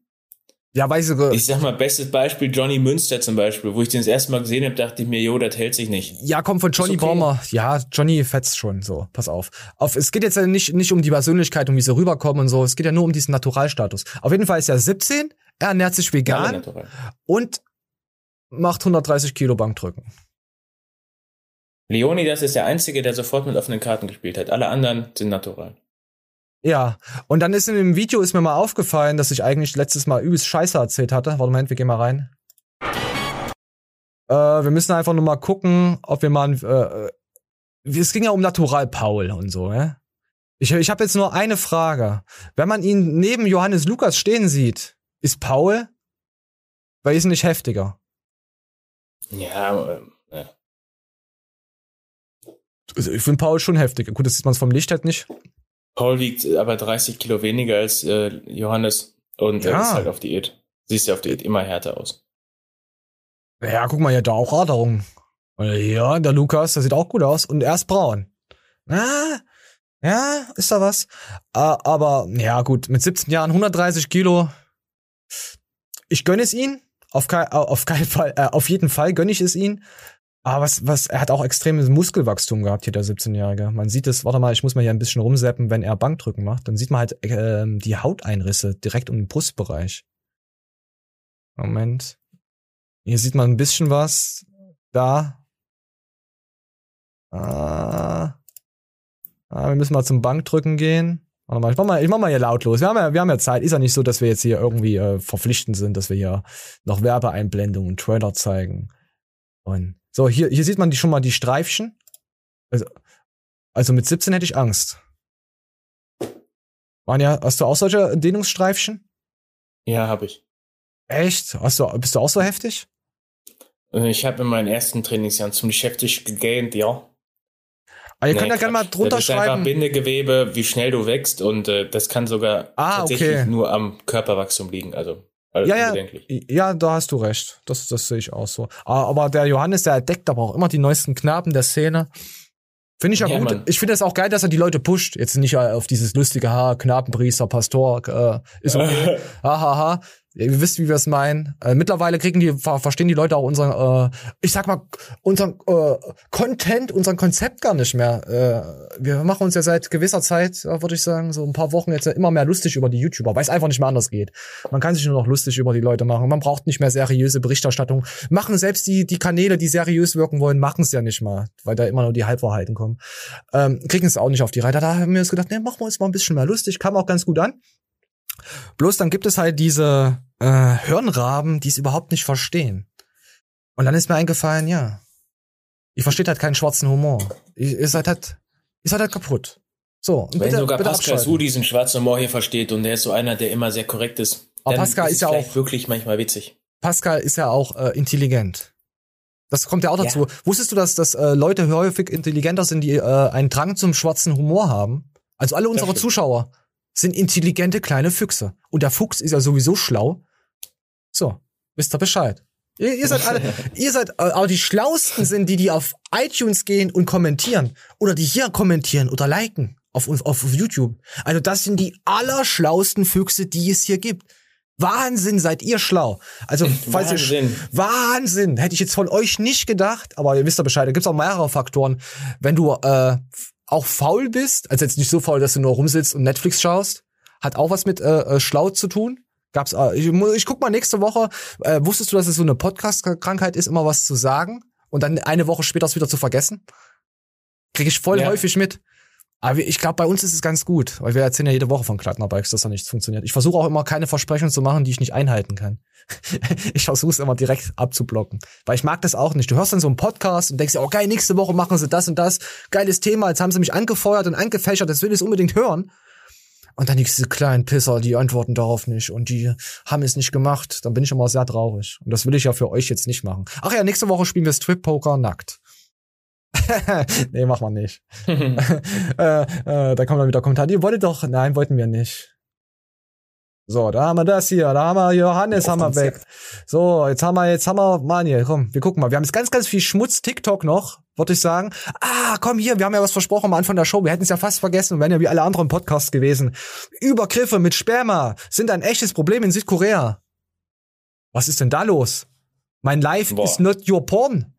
Ja, weiß ich, Ich sag mal, bestes Beispiel Johnny Münster zum Beispiel, wo ich den das erste Mal gesehen habe, dachte ich mir, jo, das hält sich nicht. Ja, kommt von Johnny okay. Baumer. Ja, Johnny fetzt schon so. Pass auf. auf. Es geht jetzt ja nicht, nicht um die Persönlichkeit, um wie sie rüberkommen und so. Es geht ja nur um diesen Naturalstatus. Auf jeden Fall ist er 17, er ernährt sich vegan natural. und macht 130 Kilo Bankdrücken. Leonidas ist der Einzige, der sofort mit offenen Karten gespielt hat. Alle anderen sind natural. Ja, und dann ist in dem Video ist mir mal aufgefallen, dass ich eigentlich letztes Mal übelst Scheiße erzählt hatte. Warte Moment, wir gehen mal rein. Äh, wir müssen einfach nur mal gucken, ob wir mal, ein- äh, äh, es ging ja um Natural Paul und so, ne? Ich, ich habe jetzt nur eine Frage. Wenn man ihn neben Johannes Lukas stehen sieht, ist Paul wesentlich heftiger. Ja, ähm, ja. Also ich finde Paul schon heftiger. Gut, das sieht man vom Licht halt nicht. Paul wiegt aber 30 Kilo weniger als äh, Johannes und er Ja. ist halt auf Diät. Siehst ja auf Diät immer härter aus. Ja, guck mal, hier da auch Raderung. Ja, der Lukas, der sieht auch gut aus. Und er ist braun. Ah, ja, ist da was. Ah, aber, ja, gut, mit 17 Jahren 130 Kilo. Ich gönne es ihn. Auf, kei auf keinen Fall, äh, auf jeden Fall gönne ich es ihn. Aber was, was, er hat auch extremes Muskelwachstum gehabt, hier der 17-Jährige. Man sieht es, warte mal, ich muss mal hier ein bisschen rumseppen, wenn er Bankdrücken macht. Dann sieht man halt ähm, die Hauteinrisse direkt um den Brustbereich. Moment. Hier sieht man ein bisschen was. Da. Ah. ah wir müssen mal zum Bankdrücken gehen. Warte mal, ich mach mal, ich mach mal hier lautlos. Wir haben ja, wir haben ja Zeit. Ist ja nicht so, dass wir jetzt hier irgendwie äh, verpflichtend sind, dass wir hier noch Werbeeinblendungen und Trailer zeigen. Und so, hier, hier sieht man die schon mal die Streifchen. Also, also mit 17 hätte ich Angst. Manja, hast du auch solche Dehnungsstreifchen? Ja, habe ich. Echt? Hast du, bist du auch so heftig? Äh, Ich habe in meinen ersten Trainingsjahren ziemlich heftig gegähnt, ja. Aber ihr Nee, könnt ja gerne mal drunter das ist einfach schreiben. Bindegewebe, wie schnell du wächst und äh, das kann sogar Ah, tatsächlich okay. nur am Körperwachstum liegen. Also alles Ja, ja, ja, da hast du recht. Das, das sehe ich auch so. Aber der Johannes, der entdeckt aber auch immer die neuesten Knaben der Szene. Finde ich ja, Ja, gut. Mann. Ich finde es auch geil, dass er die Leute pusht. Jetzt nicht äh, auf dieses lustige Ha, Knabenpriester, Pastor, äh, ist okay. ha, ha, ha. Ihr wisst, wie wir es meinen. Äh, mittlerweile kriegen die, ver verstehen die Leute auch unseren, äh, ich sag mal, unseren äh, Content, unseren Konzept gar nicht mehr. Äh, wir machen uns ja seit gewisser Zeit, würde ich sagen, so ein paar Wochen jetzt immer mehr lustig über die YouTuber, weil es einfach nicht mehr anders geht. Man kann sich nur noch lustig über die Leute machen. Man braucht nicht mehr seriöse Berichterstattung. Machen selbst die, die Kanäle, die seriös wirken wollen, machen es ja nicht mal, weil da immer nur die Halbwahrheiten kommen. Ähm, kriegen es auch nicht auf die Reihe. Da haben wir uns gedacht, nee, machen wir uns mal ein bisschen mehr lustig. Kam auch ganz gut an. Bloß dann gibt es halt diese äh, Hirnraben, die es überhaupt nicht verstehen. Und dann ist mir eingefallen, ja, ihr versteht halt keinen schwarzen Humor. Ihr, ihr seid halt, ihr seid halt kaputt. So, Wenn bitte, sogar bitte Pascal. Su diesen schwarzen Humor hier versteht und der ist so einer, der immer sehr korrekt ist, Aber dann Pascal ist ist ja auch- wirklich manchmal witzig. Pascal ist ja auch äh, intelligent. Das kommt ja auch dazu. Wusstest du, dass, dass äh, Leute häufig intelligenter sind, die äh, einen Drang zum schwarzen Humor haben? Also alle unsere. Zuschauer sind intelligente kleine Füchse. Und der Fuchs ist ja sowieso schlau. So, wisst ihr Bescheid. Ihr, ihr seid alle, ihr seid, äh, aber die Schlausten sind die, die auf iTunes gehen und kommentieren. Oder die hier kommentieren oder liken auf, uns- auf YouTube. Also das sind die allerschlausten Füchse, die es hier gibt. Wahnsinn, seid ihr schlau. Also, falls ihr, Wahnsinn. Wahnsinn, hätte ich jetzt von euch nicht gedacht, aber ihr wisst ja Bescheid, da gibt's auch mehrere Faktoren. Wenn du äh, auch faul bist, also jetzt nicht so faul, dass du nur rumsitzt und Netflix schaust, hat auch was mit äh, äh, schlau zu tun. Gab's, ich, ich guck mal nächste Woche, äh, wusstest du, dass es so eine Podcast-Krankheit ist, immer was zu sagen und dann eine Woche später es wieder zu vergessen? Kriege ich voll Ja. häufig mit. Aber ich glaube, bei uns ist es ganz gut, weil wir erzählen ja jede Woche von Klattnerbikes, dass da nichts funktioniert. Ich versuche auch immer keine Versprechungen zu machen, die ich nicht einhalten kann. ich versuche es immer direkt abzublocken, weil ich mag das auch nicht. Du hörst dann so einen Podcast und denkst dir, oh geil, nächste Woche machen sie das und das, geiles Thema, jetzt haben sie mich angefeuert und angefächert, das will ich unbedingt hören. Und dann diese kleinen Pisser, die antworten darauf nicht und die haben es nicht gemacht. Dann bin ich immer sehr traurig. Und das will ich ja für euch jetzt nicht machen. Ach ja, nächste Woche spielen wir Strip Poker nackt. nee, machen wir nicht. äh, äh, da kommt dann wieder Kommentar. Die wollte doch, nein, wollten wir nicht. So, da haben wir das hier, da haben wir Johannes haben wir weg. So, jetzt haben wir, jetzt haben wir, Mann hier, komm, wir gucken mal. Wir haben jetzt ganz, ganz viel Schmutz TikTok noch, würde ich sagen. Ah, komm hier, wir haben ja was versprochen am Anfang der Show. Wir hätten es ja fast vergessen und wären ja wie alle anderen Podcasts gewesen. Übergriffe mit Sperma sind ein echtes Problem in Südkorea. Was ist denn da los? Mein Life Boah. is not your porn.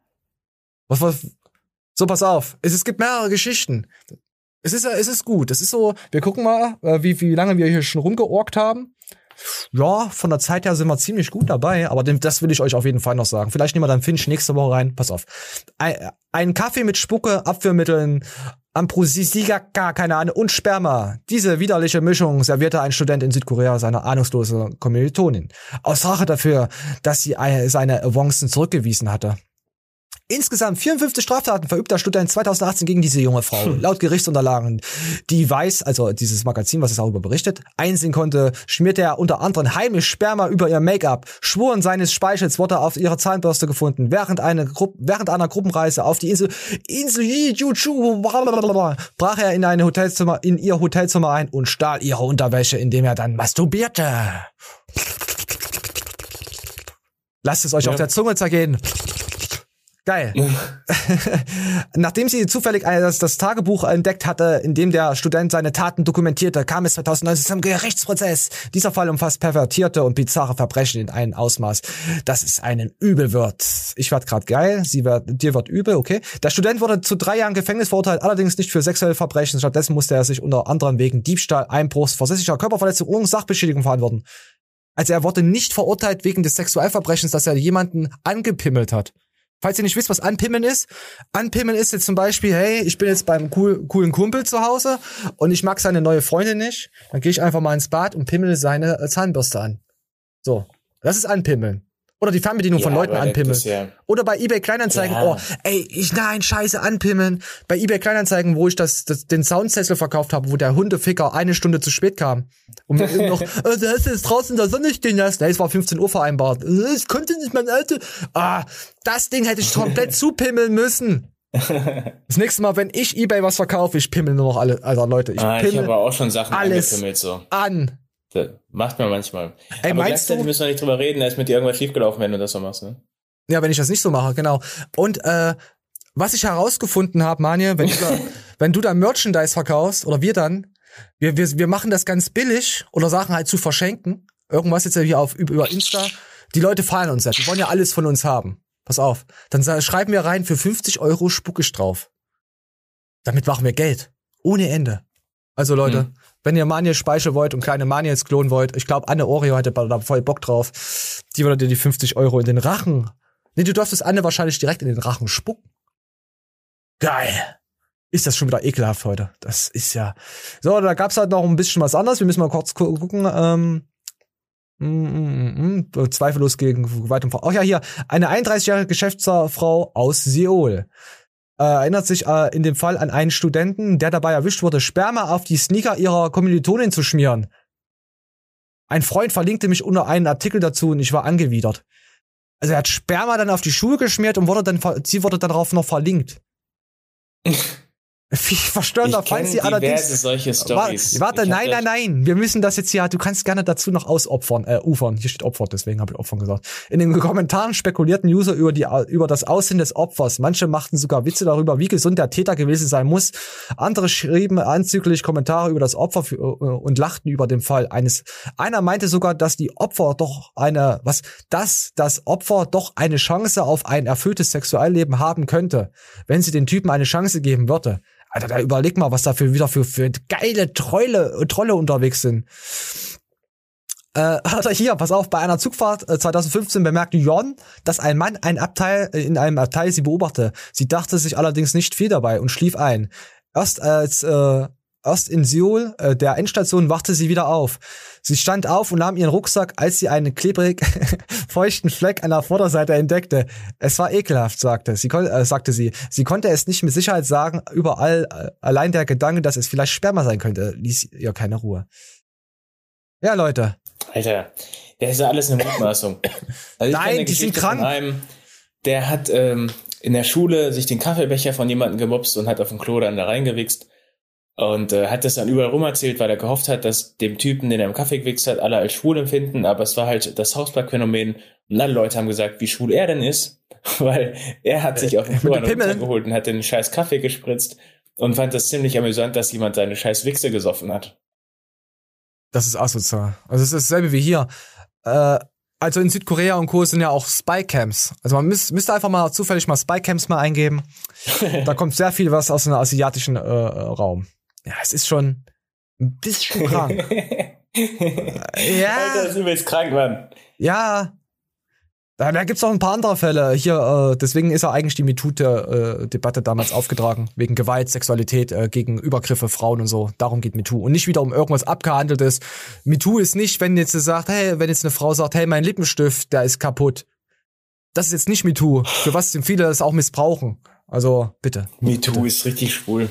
Was, was? So, pass auf. Es, es gibt mehrere Geschichten. Es ist, es ist gut. Es ist so, wir gucken mal, äh, wie, wie lange wir hier schon rumgeorgt haben. Ja, von der Zeit her sind wir ziemlich gut dabei, aber das will ich euch auf jeden Fall noch sagen. Vielleicht nehmen wir dann Finch nächste Woche rein. Pass auf. Ein, Kaffee mit Spucke, Abführmitteln, Ambrosisiga, keine Ahnung, und Sperma. Diese widerliche Mischung servierte ein Student in Südkorea seiner ahnungslose Kommilitonin. Aus Rache dafür, dass sie eine- seine Avancen zurückgewiesen hatte. Insgesamt 54 Straftaten verübt der Student 2018 gegen diese junge Frau. Laut Gerichtsunterlagen, die weiß, also dieses Magazin, was es darüber berichtet, einsehen konnte, schmierte er unter anderem heimisch Sperma über ihr Make-up. Spuren seines Speichels wurde auf ihrer Zahnbürste gefunden. Während, eine Gru während einer Gruppenreise auf die Insel, Insel Jeju, brach er in, eine Hotelzimmer, in ihr Hotelzimmer ein und stahl ihre Unterwäsche, indem er dann masturbierte. Lasst es euch Ja. auf der Zunge zergehen. Geil. Nachdem sie zufällig das, das Tagebuch entdeckt hatte, in dem der Student seine Taten dokumentierte, kam es 2019 zum Gerichtsprozess. Dieser Fall umfasst pervertierte und bizarre Verbrechen in einem Ausmaß, dass es einen übel wird. Ich werd grad geil, sie wird, dir wird übel, okay. Der Student wurde zu drei Jahren Gefängnis verurteilt, allerdings nicht für sexuelle Verbrechen. Stattdessen musste er sich unter anderem wegen Diebstahl, Einbruchs, versässlicher Körperverletzung und Sachbeschädigung verantworten. Also er wurde nicht verurteilt wegen des Sexualverbrechens, dass er jemanden angepimmelt hat. Falls ihr nicht wisst, was Anpimmeln ist, Anpimmeln ist jetzt zum Beispiel, hey, ich bin jetzt beim cool, coolen Kumpel zu Hause und ich mag seine neue Freundin nicht, dann gehe ich einfach mal ins Bad und pimmel seine Zahnbürste an. So, das ist Anpimmeln. Oder die Fernbedienung von Ja, Leuten aber das anpimmeln. ja- Oder bei eBay Kleinanzeigen, Ja. oh, ey, ich nein, scheiße, anpimmeln. Bei eBay Kleinanzeigen, wo ich das, das den Soundsessel verkauft habe, wo der Hundeficker eine Stunde zu spät kam. Und mir noch, äh, der ist jetzt draußen in der Sonne stehen lassen. Nee, es war 15 Uhr vereinbart. Äh, Ich konnte nicht mein Auto. Ah, das Ding hätte ich komplett zupimmeln müssen. Das nächste Mal, wenn ich eBay was verkaufe, ich pimmel nur noch alle, Alter, Leute, ich ah, ich pimmel habe auch schon Sachen alles angepimmelt so. an. Das macht man manchmal. Ey, Aber meinst du- müssen wir nicht drüber reden, da ist mit dir irgendwas schiefgelaufen, wenn du das so machst, ne? Ja, wenn ich das nicht so mache, genau. Und äh, was ich herausgefunden habe, Manje, wenn du, da, wenn du da Merchandise verkaufst oder wir dann, wir, wir, wir machen das ganz billig oder Sachen halt zu verschenken. Irgendwas jetzt hier auf über Insta. Die Leute feiern uns ja. Die wollen ja alles von uns haben. Pass auf. Dann schreiben wir rein für 50 Euro spuckisch drauf. Damit machen wir Geld. Ohne Ende. Also Leute, Hm. Wenn ihr Manje Speichel wollt und kleine Maniels klonen wollt, ich glaube, Anne Oreo hätte da voll Bock drauf. Die würde dir die 50 Euro in den Rachen. Nee, du darfst Anne wahrscheinlich direkt in den Rachen spucken. Geil. Ist das schon wieder ekelhaft heute? Das ist ja. So, da gab's halt noch ein bisschen was anderes. Wir müssen mal kurz gu gucken. Ähm, Mm, mm, mm, zweifellos gegen Gewalt und Ach ja, hier. Eine 31-jährige Geschäftsfrau aus Seoul äh, erinnert sich äh, in dem Fall an einen Studenten, der dabei erwischt wurde, Sperma auf die Sneaker ihrer Kommilitonin zu schmieren. Ein Freund verlinkte mich unter einen Artikel dazu und ich war angewidert. Also er hat Sperma dann auf die Schuhe geschmiert und wurde dann, sie wurde darauf noch verlinkt. Wie verstörender fand sie allerdings. solche Storys. Warte, nein, nein, nein. Wir müssen das jetzt hier, du kannst gerne dazu noch ausopfern, äh, ufern. Hier steht Opfer, deswegen habe ich Opfern gesagt. In den Kommentaren spekulierten User über die, über das Aussehen des Opfers. Manche machten sogar Witze darüber, wie gesund der Täter gewesen sein muss. Andere schrieben anzüglich Kommentare über das Opfer für, äh, und lachten über den Fall eines. Einer meinte sogar, dass die Opfer doch eine, was, dass das Opfer doch eine Chance auf ein erfülltes Sexualleben haben könnte, wenn sie den Typen eine Chance geben würde. Alter, da überleg mal, was da für wieder für, für geile Trolle, Trolle unterwegs sind. Äh, er hier, pass auf, bei einer Zugfahrt äh, 2015 bemerkte Jon, dass ein Mann ein Abteil, äh, in einem Abteil sie beobachte. Sie dachte sich allerdings nicht viel dabei und schlief ein. Erst als äh, erst in Seoul, äh, der Endstation, wachte sie wieder auf. Sie stand auf und nahm ihren Rucksack, als sie einen klebrig feuchten Fleck an der Vorderseite entdeckte. Es war ekelhaft, sagte sie, äh, sagte sie. Sie konnte es nicht mit Sicherheit sagen. Überall äh, allein der Gedanke, dass es vielleicht Sperma sein könnte, ließ ihr keine Ruhe. Ja, Leute. Alter, das ist ja alles eine Mutmaßung. Also Nein, die sind krank. Einem, der hat ähm, in der Schule sich den Kaffeebecher von jemandem gemobst und hat auf dem Klo dann da reingewichst. Und äh, hat das dann überall rum erzählt, weil er gehofft hat, dass dem Typen, den er im Kaffee gewichst hat, alle als schwul empfinden. Aber es war halt das Hausberg-Phänomen. Und alle Leute haben gesagt, wie schwul er denn ist. Weil er hat sich auf dem Flur geholt und hat den scheiß Kaffee gespritzt. Und fand das ziemlich amüsant, dass jemand seine scheiß Wichse gesoffen hat. Das ist asozial. Also es ist dasselbe wie hier. Äh, also in Südkorea und Co. sind ja auch Spycams. Also man müß, müsste einfach mal zufällig mal Spycams mal eingeben. da kommt sehr viel was aus dem asiatischen äh, Raum. Ja, es ist schon ein bisschen krank. ja. Alter, das ist übelst krank, Mann. Ja. Da, da gibt's auch ein paar andere Fälle. Hier, äh, deswegen ist ja eigentlich die MeToo-Debatte damals aufgetragen. Wegen Gewalt, Sexualität, äh, gegen Übergriffe, Frauen und so. Darum geht MeToo. Und nicht wieder um irgendwas abgehandeltes. MeToo ist nicht, wenn jetzt sagt, hey, wenn jetzt eine Frau sagt, hey, mein Lippenstift, der ist kaputt. Das ist jetzt nicht MeToo. Für was sind viele das auch missbrauchen. Also, bitte. MeToo ist richtig schwul.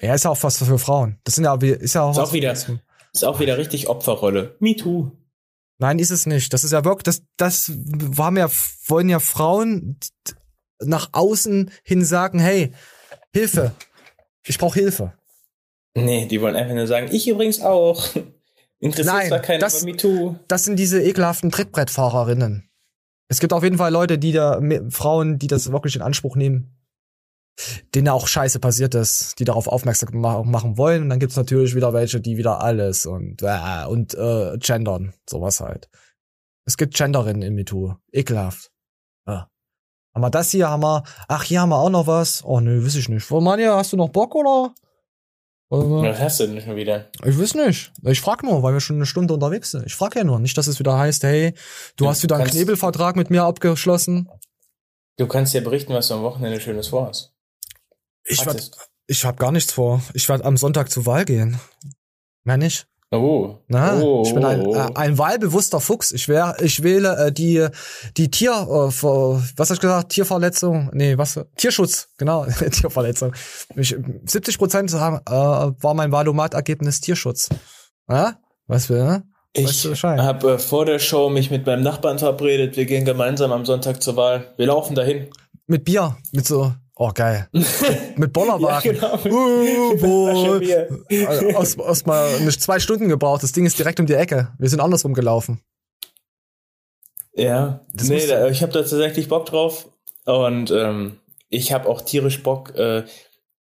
Ja, ist ja auch fast für Frauen. Das sind ja, ist ja auch, ist auch wieder, ist auch wieder richtig Opferrolle. Me too. Nein, ist es nicht. Das ist ja wirklich, das, das haben ja, wollen ja Frauen nach außen hin sagen, hey, Hilfe. Ich brauche Hilfe. Nee, die wollen einfach nur sagen, ich übrigens auch. Interessiert Nein, zwar keiner, das, aber MeToo. Das sind diese ekelhaften Trittbrettfahrerinnen. Es gibt auf jeden Fall Leute, die da, Frauen, die das wirklich in Anspruch nehmen denen auch Scheiße passiert ist, die darauf aufmerksam machen wollen. Und dann gibt's natürlich wieder welche, die wieder alles und äh, und äh, gendern, sowas halt. Es gibt Genderinnen im MeToo. Ekelhaft. Ja. Haben wir das hier, haben wir, ach, hier haben wir auch noch was. Oh, nö, weiß ich nicht. Oh, Manja, hast du noch Bock, oder? Was hast du denn schon wieder? Ich weiß nicht. Ich frag nur, weil wir schon eine Stunde unterwegs sind. Ich frag ja nur. Nicht, dass es wieder heißt, hey, du ja, hast wieder einen Knebelvertrag mit mir abgeschlossen. Du kannst ja berichten, was du am Wochenende Schönes vorhast. Ich, werd, ich habe gar nichts vor. Ich werde am Sonntag zur Wahl gehen. Mehr nicht. Oh. Na, oh, ich bin ein, äh, ein wahlbewusster Fuchs. Ich wär, ich wähle äh, die die Tier äh, vor, was hab ich gesagt Tierverletzung. Nee, was Tierschutz, genau, Tierverletzung. Ich, 70 Prozent äh, war mein Wahlomat-Ergebnis Tierschutz. Ja? Was für, ne? Ich habe äh, vor der Show mich mit meinem Nachbarn verabredet. Wir gehen gemeinsam am Sonntag zur Wahl. Wir laufen dahin. Mit Bier, mit so Oh, geil. Mit Bollerwagen. ja, genau. Uh, wo, aus, aus mal nicht zwei Stunden gebraucht. Das Ding ist direkt um die Ecke. Wir sind andersrum gelaufen. Ja, das nee, da, ich habe da tatsächlich Bock drauf. Und ähm, ich habe auch tierisch Bock. Äh,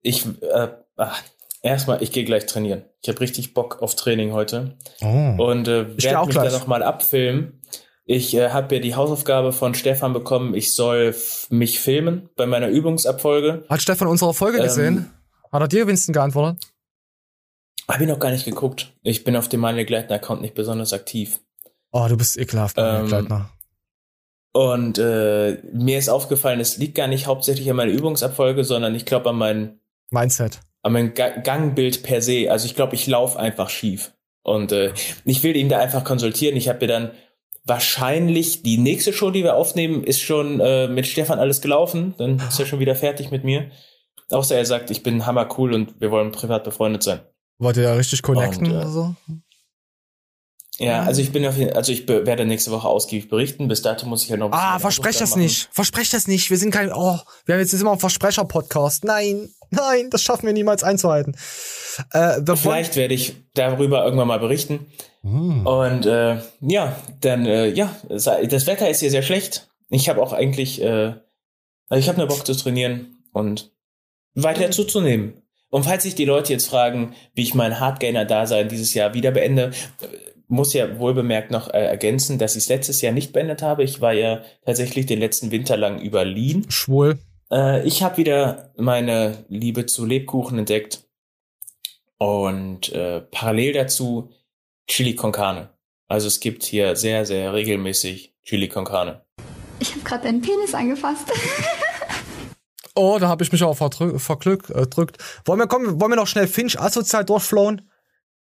ich, äh, ach, erstmal, ich gehe gleich trainieren. Ich habe richtig Bock auf Training heute. Oh. Und äh, werde mich gleich. da nochmal abfilmen. Ich äh, habe ja die Hausaufgabe von Stefan bekommen, ich soll mich filmen bei meiner Übungsabfolge. Hat Stefan unsere Folge ähm, gesehen? Hat er dir Winston geantwortet? Habe ich noch gar nicht geguckt. Ich bin auf dem Manuel Gleitner Account nicht besonders aktiv. Oh, du bist ekelhaft, Manuel ähm, Gleitner. Und äh, mir ist aufgefallen, es liegt gar nicht hauptsächlich an meiner Übungsabfolge, sondern ich glaube an mein Mindset. An mein Ga Gangbild per se. Also ich glaube, ich laufe einfach schief. Und äh, ich will ihn da einfach konsultieren. Ich habe mir dann wahrscheinlich die nächste Show, die wir aufnehmen, ist schon äh, mit Stefan alles gelaufen. Dann ist er schon wieder fertig mit mir. Außer er sagt, ich bin hammer cool und wir wollen privat befreundet sein. Wollt ihr da richtig connecten Und, äh, oder so? Ja, also ich bin auf jeden, also ich werde nächste Woche ausgiebig berichten. Bis dato muss ich ja noch Ah, meine versprech das Hausaufgaben nicht. Versprech das nicht. Wir sind kein, oh, wir haben jetzt immer ein Versprecher-Podcast. Nein, nein, das schaffen wir niemals einzuhalten. Äh, machen. Vielleicht werde ich darüber irgendwann mal berichten. Hm. Und äh, ja, dann äh, ja, das Wetter ist hier sehr schlecht. Ich habe auch eigentlich, äh, also ich habe nur Bock zu trainieren und weiter zuzunehmen. Und falls sich die Leute jetzt fragen, wie ich mein Hardgainer-Dasein dieses Jahr wieder beende, muss ja wohlbemerkt noch äh, ergänzen, dass ich es letztes Jahr nicht beendet habe. Ich war ja tatsächlich den letzten Winter lang über Lean. Schwul. Äh, ich habe wieder meine Liebe zu Lebkuchen entdeckt und äh, parallel dazu Chili con Carne. Also es gibt hier sehr, sehr regelmäßig Chili con Carne. Ich habe gerade deinen Penis angefasst. Oh, da habe ich mich auch verdrück, verglück, äh, drückt. Wollen wir, kommen, wollen wir noch schnell Finch asozial durchflowen?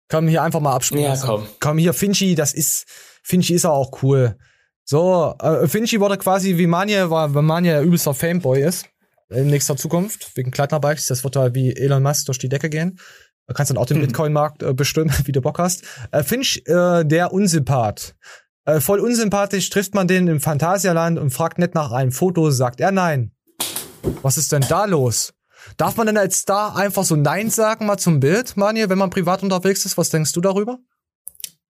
Komm, hier einfach mal abspielen. Ja, komm. Komm, hier, Finchi, das ist, Finchi ist auch cool. So, äh, Finchi wurde quasi wie Manje, weil weil Manje der übelster Fameboy ist. In nächster Zukunft, wegen Kleidnerbikes. Das wird da wie Elon Musk durch die Decke gehen. Du kannst dann auch den Bitcoin-Markt äh, bestimmen, wie du Bock hast. Äh, Finch, äh, der Unsympath. Äh, voll unsympathisch trifft man den im Phantasialand und fragt nicht nach einem Foto, sagt er nein. Was ist denn da los? Darf man denn als Star einfach so Nein sagen, mal zum Bild, Manje, wenn man privat unterwegs ist? Was denkst du darüber?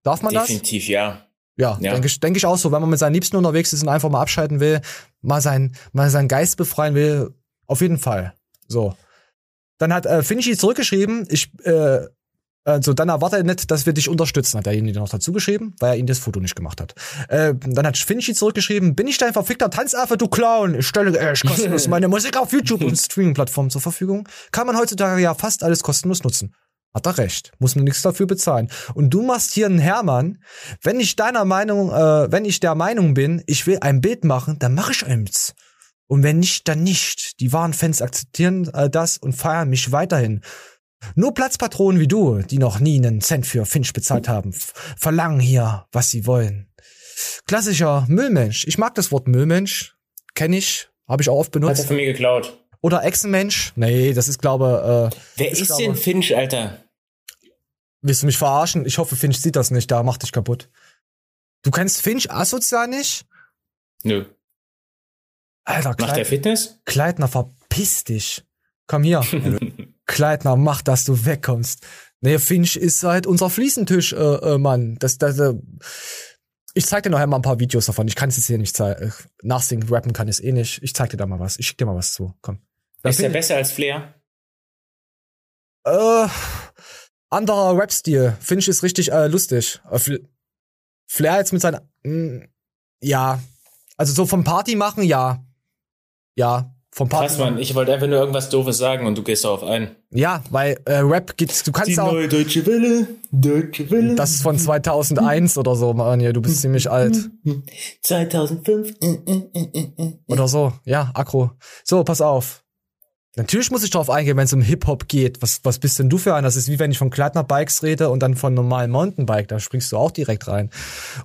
Darf man das? Definitiv ja. Ja, Ja. denke ich, denk ich auch so. Wenn man mit seinen Liebsten unterwegs ist und einfach mal abschalten will, mal, sein, mal seinen Geist befreien will, auf jeden Fall. So. Dann hat äh, Finchi zurückgeschrieben, ich, äh, also dann erwarte nicht, dass wir dich unterstützen, hat derjenige noch dazu geschrieben, weil er ihm das Foto nicht gemacht hat. Äh, dann hat Finchi zurückgeschrieben, bin ich dein verfickter Tanzaffe, du Clown? Ich stelle echt kostenlos meine Musik auf YouTube und Streaming-Plattformen zur Verfügung. Kann man heutzutage ja fast alles kostenlos nutzen. Hat er recht. Muss man nichts dafür bezahlen. Und du machst hier einen Hermann. Wenn ich deiner Meinung, äh, wenn ich der Meinung bin, ich will ein Bild machen, dann mache ich eins. Und wenn nicht, dann nicht. Die wahren Fans akzeptieren äh, das und feiern mich weiterhin. Nur Platzpatronen wie du, die noch nie einen Cent für Finch bezahlt haben, verlangen hier, was sie wollen. Klassischer Müllmensch. Ich mag das Wort Müllmensch. Kenne ich. Habe ich auch oft Hat benutzt. er von mir geklaut. Oder Echsenmensch. Nee, das ist, glaube äh, Wer ist glaube- denn Finch, Alter? Willst du mich verarschen? Ich hoffe, Finch sieht das nicht. Da macht dich kaputt. Du kennst Finch asozial nicht? Nö. Alter, Macht er Fitness? Kleidner, verpiss dich. Komm hier. Kleidner, mach, dass du wegkommst. Nee, Finch ist halt unser Fliesentisch, äh, äh, Mann. Das, das, äh, ich zeig dir noch einmal ein paar Videos davon. Ich kann es jetzt hier nicht zeigen. Nachsingen, rappen kann ich es eh nicht. Ich zeig dir da mal was. Ich schick dir mal was zu. Komm. Da Ist er find- besser als Flair? Äh, anderer Rap-Stil. Finch ist richtig äh, lustig. Äh, Fl Flair jetzt mit seiner. Mh, ja. Also so vom Party machen, ja. Ja. Vom Party Krass, Mann. Ich wollte einfach nur irgendwas Doofes sagen und du gehst darauf ein. Ja, weil äh, Rap gibt's, du kannst Die auch. neue Deutsche Welle, Deutsche Welle. Das ist von 2001 oder so, Mann. Ja, du bist ziemlich alt. 2005. Oder so. Ja, Akro. So, pass auf. Natürlich muss ich darauf eingehen, wenn es um Hip-Hop geht. Was, was bist denn du für einer? Das ist wie wenn ich von Kleidner-Bikes rede und dann von normalen Mountainbike. Da springst du auch direkt rein.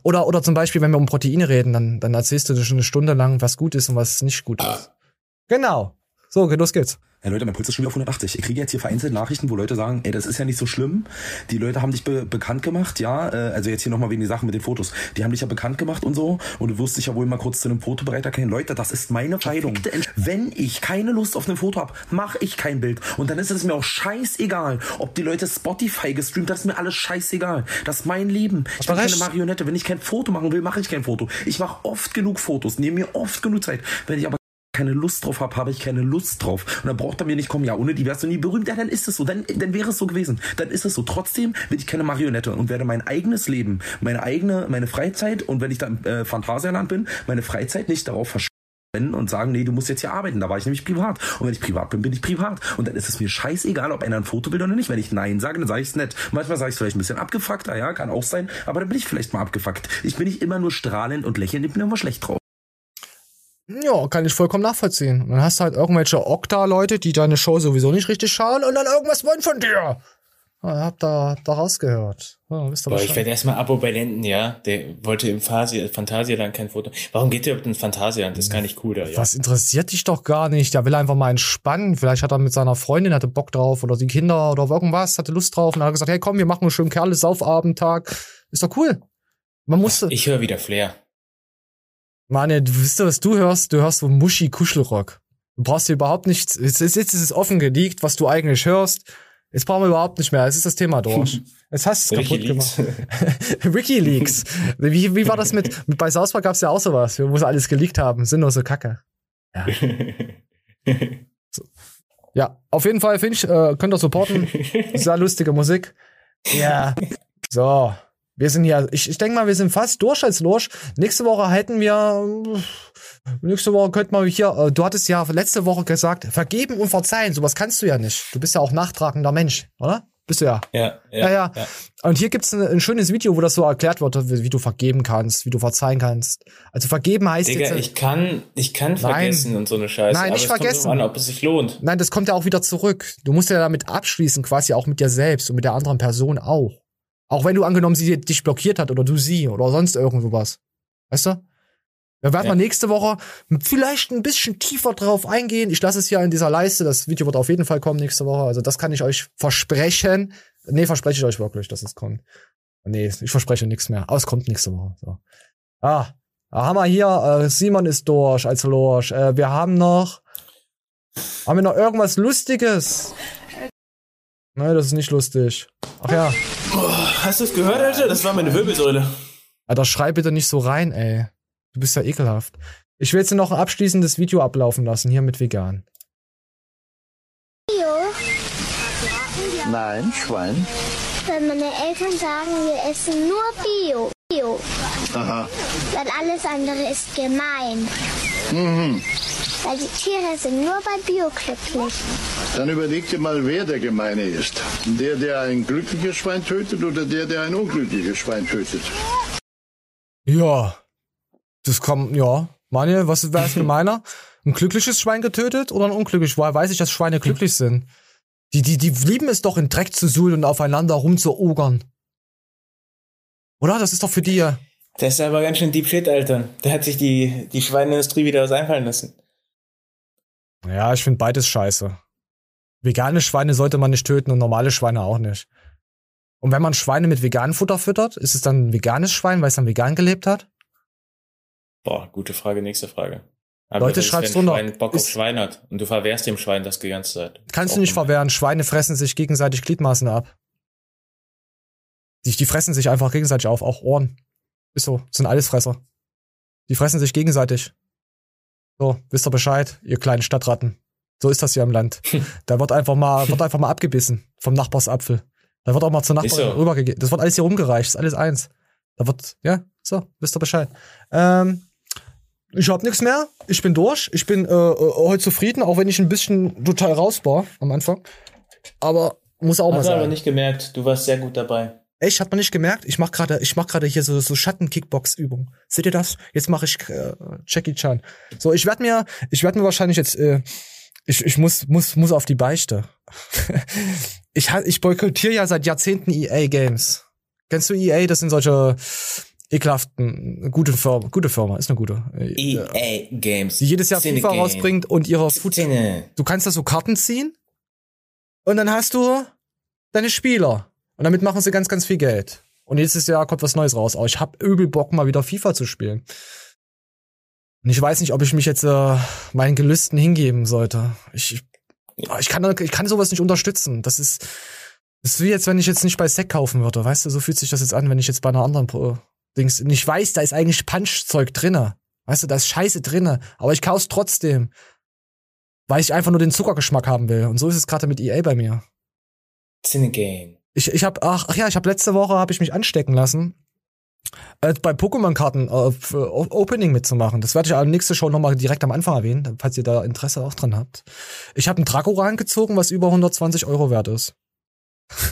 Oder, oder zum Beispiel, wenn wir um Proteine reden, dann, dann erzählst du dir schon eine Stunde lang, was gut ist und was nicht gut ist. Genau. So, los geht's. Ja, Leute, mein Puls ist schon wieder auf 180. Ich kriege jetzt hier vereinzelt Nachrichten, wo Leute sagen, ey, das ist ja nicht so schlimm. Die Leute haben dich be bekannt gemacht, ja. Äh, also jetzt hier nochmal wegen die Sachen mit den Fotos. Die haben dich ja bekannt gemacht und so. Und du wirst dich ja wohl mal kurz zu einem Fotobereiter kennen. Leute, das ist meine Entscheidung. Wenn ich keine Lust auf ein Foto habe, mache ich kein Bild. Und dann ist es mir auch scheißegal, ob die Leute Spotify gestreamt, das ist mir alles scheißegal. Das ist mein Leben. Ich bin keine Marionette. Wenn ich kein Foto machen will, mache ich kein Foto. Ich mache oft genug Fotos, nehme mir oft genug Zeit. Wenn ich aber keine Lust drauf habe, habe ich keine Lust drauf. Und dann braucht er mir nicht kommen, ja, ohne die wärst du nie berühmt. Ja, dann ist es so. Dann, dann wäre es so gewesen. Dann ist es so. Trotzdem bin ich keine Marionette und werde mein eigenes Leben, meine eigene, meine Freizeit und wenn ich dann im äh, Phantasialand bin, meine Freizeit nicht darauf verschwenden und sagen, nee, du musst jetzt hier arbeiten. Da war ich nämlich privat. Und wenn ich privat bin, bin ich privat. Und dann ist es mir scheißegal, ob einer ein Foto will oder nicht. Wenn ich Nein sage, dann sage ich es nicht. Manchmal sage ich es vielleicht ein bisschen abgefuckt, ah ja, kann auch sein. Aber dann bin ich vielleicht mal abgefuckt. Ich bin nicht immer nur strahlend und lächelnd, ich bin immer schlecht drauf. Ja, kann ich vollkommen nachvollziehen. Und dann hast du halt irgendwelche Okta-Leute, die deine Show sowieso nicht richtig schauen und dann irgendwas wollen von dir. Habt da, da rausgehört. Oh, wisst ihr Boah, ich werde erstmal Abo bei Lenden, ja. Der wollte im Phasi Phantasialand kein Foto. Warum geht der überhaupt ins Phantasialand? Das ist gar nicht cool da, ja. Was interessiert dich doch gar nicht? Der will einfach mal entspannen. Vielleicht hat er mit seiner Freundin, hatte Bock drauf oder die Kinder oder irgendwas, hatte Lust drauf und hat gesagt, hey komm, wir machen einen schönen Kerle Saufabendtag. Ist doch cool. Man musste. Ich höre wieder Flair. Mann, du wisst du, was du hörst? Du hörst so Muschi Kuschelrock. Du brauchst hier überhaupt nichts. Jetzt, ist- jetzt ist es offen geleakt, was du eigentlich hörst. Jetzt brauchen wir überhaupt nicht mehr. Jetzt ist das Thema durch. Jetzt hast du es kaputt gemacht. Wikileaks. Wie, wie war das mit, mit bei Park gab es ja auch sowas, wo sie alles geleakt haben. Sinnlose Kacke. Ja. So. Ja, auf jeden Fall finde ich, äh, könnt ihr supporten. Sehr lustige Musik. Ja. So. Wir sind hier, ich, ich denke mal, wir sind fast durch als Lurch. Nächste Woche hätten wir, nächste Woche könnten wir hier, äh, du hattest ja letzte Woche gesagt, vergeben und verzeihen, sowas kannst du ja nicht. Du bist ja auch nachtragender Mensch, oder? Bist du ja. Ja, Ja, ja. Und hier gibt's ein, ein schönes Video, wo das so erklärt wird, wie, wie du vergeben kannst, wie du verzeihen kannst. Also vergeben heißt Digga, jetzt. ich kann, ich kann Nein. vergessen und so eine Scheiße. Nein, nicht es kommt vergessen. drauf An, ob es sich lohnt. Nein, das kommt ja auch wieder zurück. Du musst ja damit abschließen, quasi auch mit dir selbst und mit der anderen Person auch. Auch wenn du angenommen sie dich blockiert hat oder du sie oder sonst irgendwas. Weißt du? Da werden wir nächste Woche vielleicht ein bisschen tiefer drauf eingehen. Ich lasse es hier in dieser Leiste. Das Video wird auf jeden Fall kommen nächste Woche. Also das kann ich euch versprechen. Nee, verspreche ich euch wirklich, dass es kommt. Nee, ich verspreche nichts mehr. Aber es kommt nächste Woche. So. Ah, da haben wir hier, äh, Simon ist durch als Lorsch. Äh, wir haben noch, haben wir noch irgendwas Lustiges? Nein, das ist nicht lustig. Ach ja. Hast du es gehört, Alter? Das war meine Wirbelsäule. Alter, schrei bitte nicht so rein, ey. Du bist ja ekelhaft. Ich will jetzt noch ein abschließendes Video ablaufen lassen, hier mit vegan. Bio. Nein, Schwein. Wenn meine Eltern sagen, wir essen nur Bio. Bio. Aha. Weil alles andere ist gemein. Mhm. Weil die Tiere sind nur bei Bio glücklich. Dann überleg dir mal, wer der Gemeine ist. Der, der ein glückliches Schwein tötet oder der, der ein unglückliches Schwein tötet. Ja. Das kommt, ja. Manuel, was wäre es gemeiner? Ein glückliches Schwein getötet oder ein unglückliches? Woher weiß ich, dass Schweine glücklich sind? Die, die, die lieben es doch, in Dreck zu suhlen und aufeinander rumzuogern. Oder? Das ist doch für die ja. Das ist aber ganz schön Deep Shit, Alter. Da hat sich die, die Schweineindustrie wieder was einfallen lassen. Ja, ich finde beides scheiße. Vegane Schweine sollte man nicht töten und normale Schweine auch nicht. Und wenn man Schweine mit veganem Futter füttert, ist es dann ein veganes Schwein, weil es dann vegan gelebt hat? Boah, gute Frage, nächste Frage. Leute, ist, schreibt's wenn ein runter. Schwein Bock auf Schwein hat und du verwehrst dem Schwein das die ganze Zeit. Kannst du nicht verwehren. Schweine fressen sich gegenseitig Gliedmaßen ab. Die, die fressen sich einfach gegenseitig auf, auch Ohren. Ist so, sind alles Fresser. Die fressen sich gegenseitig. So, wisst ihr Bescheid, ihr kleinen Stadtratten. So ist das hier im Land. da wird einfach mal, wird einfach mal abgebissen vom Nachbarsapfel. Da wird auch mal zur Nachbarin so. rübergegeben. Das wird alles hier rumgereicht, ist alles eins. Da wird, ja, so, wisst ihr Bescheid. Ähm, ich hab nichts mehr. Ich bin durch. Ich bin äh, äh, heute zufrieden, auch wenn ich ein bisschen total raus war am Anfang. Aber muss auch mal Hast du aber nicht gemerkt, du warst sehr gut dabei. Echt, hat man nicht gemerkt? Ich mach gerade, ich mach gerade hier so so Schatten-Kickbox-Übung. Seht ihr das? Jetzt mache ich äh, Jackie Chan. So, ich werde mir, ich werde mir wahrscheinlich jetzt, äh, ich, ich muss muss muss auf die Beichte. ich ich boykottiere ja seit Jahrzehnten EA Games. Kennst du EA? Das sind solche ekelhaften, gute Firma, gute Firma, ist eine gute. Äh, EA Games. die jedes Jahr Cinegame. FIFA rausbringt und ihre Food Du kannst da so Karten ziehen und dann hast du deine Spieler. Und damit machen sie ganz, ganz viel Geld. Und nächstes Jahr kommt was Neues raus. Aber ich hab übel Bock, mal wieder FIFA zu spielen. Und ich weiß nicht, ob ich mich jetzt äh, meinen Gelüsten hingeben sollte. Ich, ich, ich, kann, ich kann sowas nicht unterstützen. Das ist, das ist wie jetzt, wenn ich jetzt nicht bei Sec kaufen würde. Weißt du, so fühlt sich das jetzt an, wenn ich jetzt bei einer anderen Pro Dings. Und ich weiß, da ist eigentlich Punchzeug drinne. Weißt du, da ist Scheiße drinne. Aber ich kauf's trotzdem. Weil ich einfach nur den Zuckergeschmack haben will. Und so ist es gerade mit EA bei mir. Cinegame. Ich, ich hab, ach, ach ja, ich habe letzte Woche habe ich mich anstecken lassen, äh, bei Pokémon-Karten äh, Opening mitzumachen. Das werde ich aber nächste Show nochmal direkt am Anfang erwähnen, falls ihr da Interesse auch dran habt. Ich habe einen Dracoran gezogen, was über 120 Euro wert ist.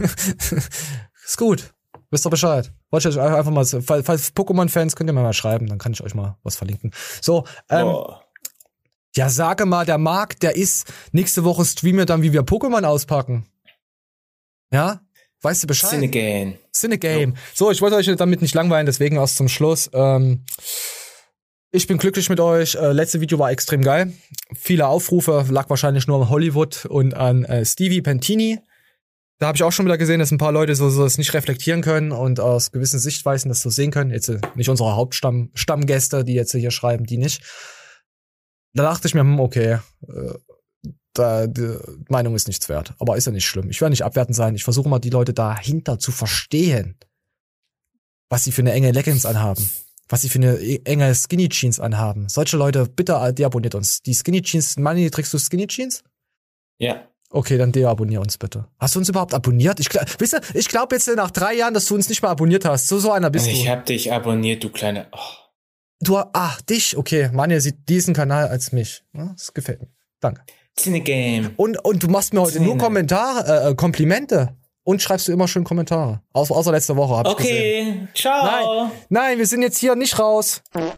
ist gut. Wisst ihr Bescheid. Wollte ich euch einfach mal, falls, falls Pokémon-Fans könnt ihr mir mal schreiben, dann kann ich euch mal was verlinken. So, ähm, ja, sage mal, der Marc, der ist nächste Woche streamen wir dann, wie wir Pokémon auspacken. Ja? Weißt du Bescheid? Cinegame. Cinegame. So, ich wollte euch damit nicht langweilen, deswegen erst zum Schluss. Ähm, ich bin glücklich mit euch. Äh, letzte Video war extrem geil. Viele Aufrufe, lag wahrscheinlich nur an Hollywood und an äh, Stevie Pentini. Da habe ich auch schon wieder gesehen, dass ein paar Leute so, so das nicht reflektieren können und aus gewissen Sichtweisen das so sehen können. Jetzt äh, nicht unsere Hauptstammgäste, die jetzt hier schreiben, die nicht. Da dachte ich mir, hm, okay, äh, da, die Meinung ist nichts wert. Aber ist ja nicht schlimm. Ich werde nicht abwertend sein. Ich versuche mal, die Leute dahinter zu verstehen, was sie für eine enge Leggings anhaben, was sie für eine e- enge Skinny Jeans anhaben. Solche Leute, bitte deabonniert uns. Die Skinny Jeans, Manni, trägst du Skinny Jeans? Ja. Okay, dann deabonnier uns bitte. Hast du uns überhaupt abonniert? Ich, wisst ihr, ich glaube jetzt nach drei Jahren, dass du uns nicht mal abonniert hast. So, so einer bist Ich du. hab dich abonniert, du kleine. Oh. Du, ach, dich, okay. Manja sieht diesen Kanal als mich. Das gefällt mir. Danke. Cinegame. Und, und du machst mir heute Cine. nur Kommentare, äh, äh, Komplimente. Und schreibst du immer schön Kommentare. Au außer letzte Woche. Hab okay, gesehen. ciao. Nein, nein, wir sind jetzt hier nicht raus.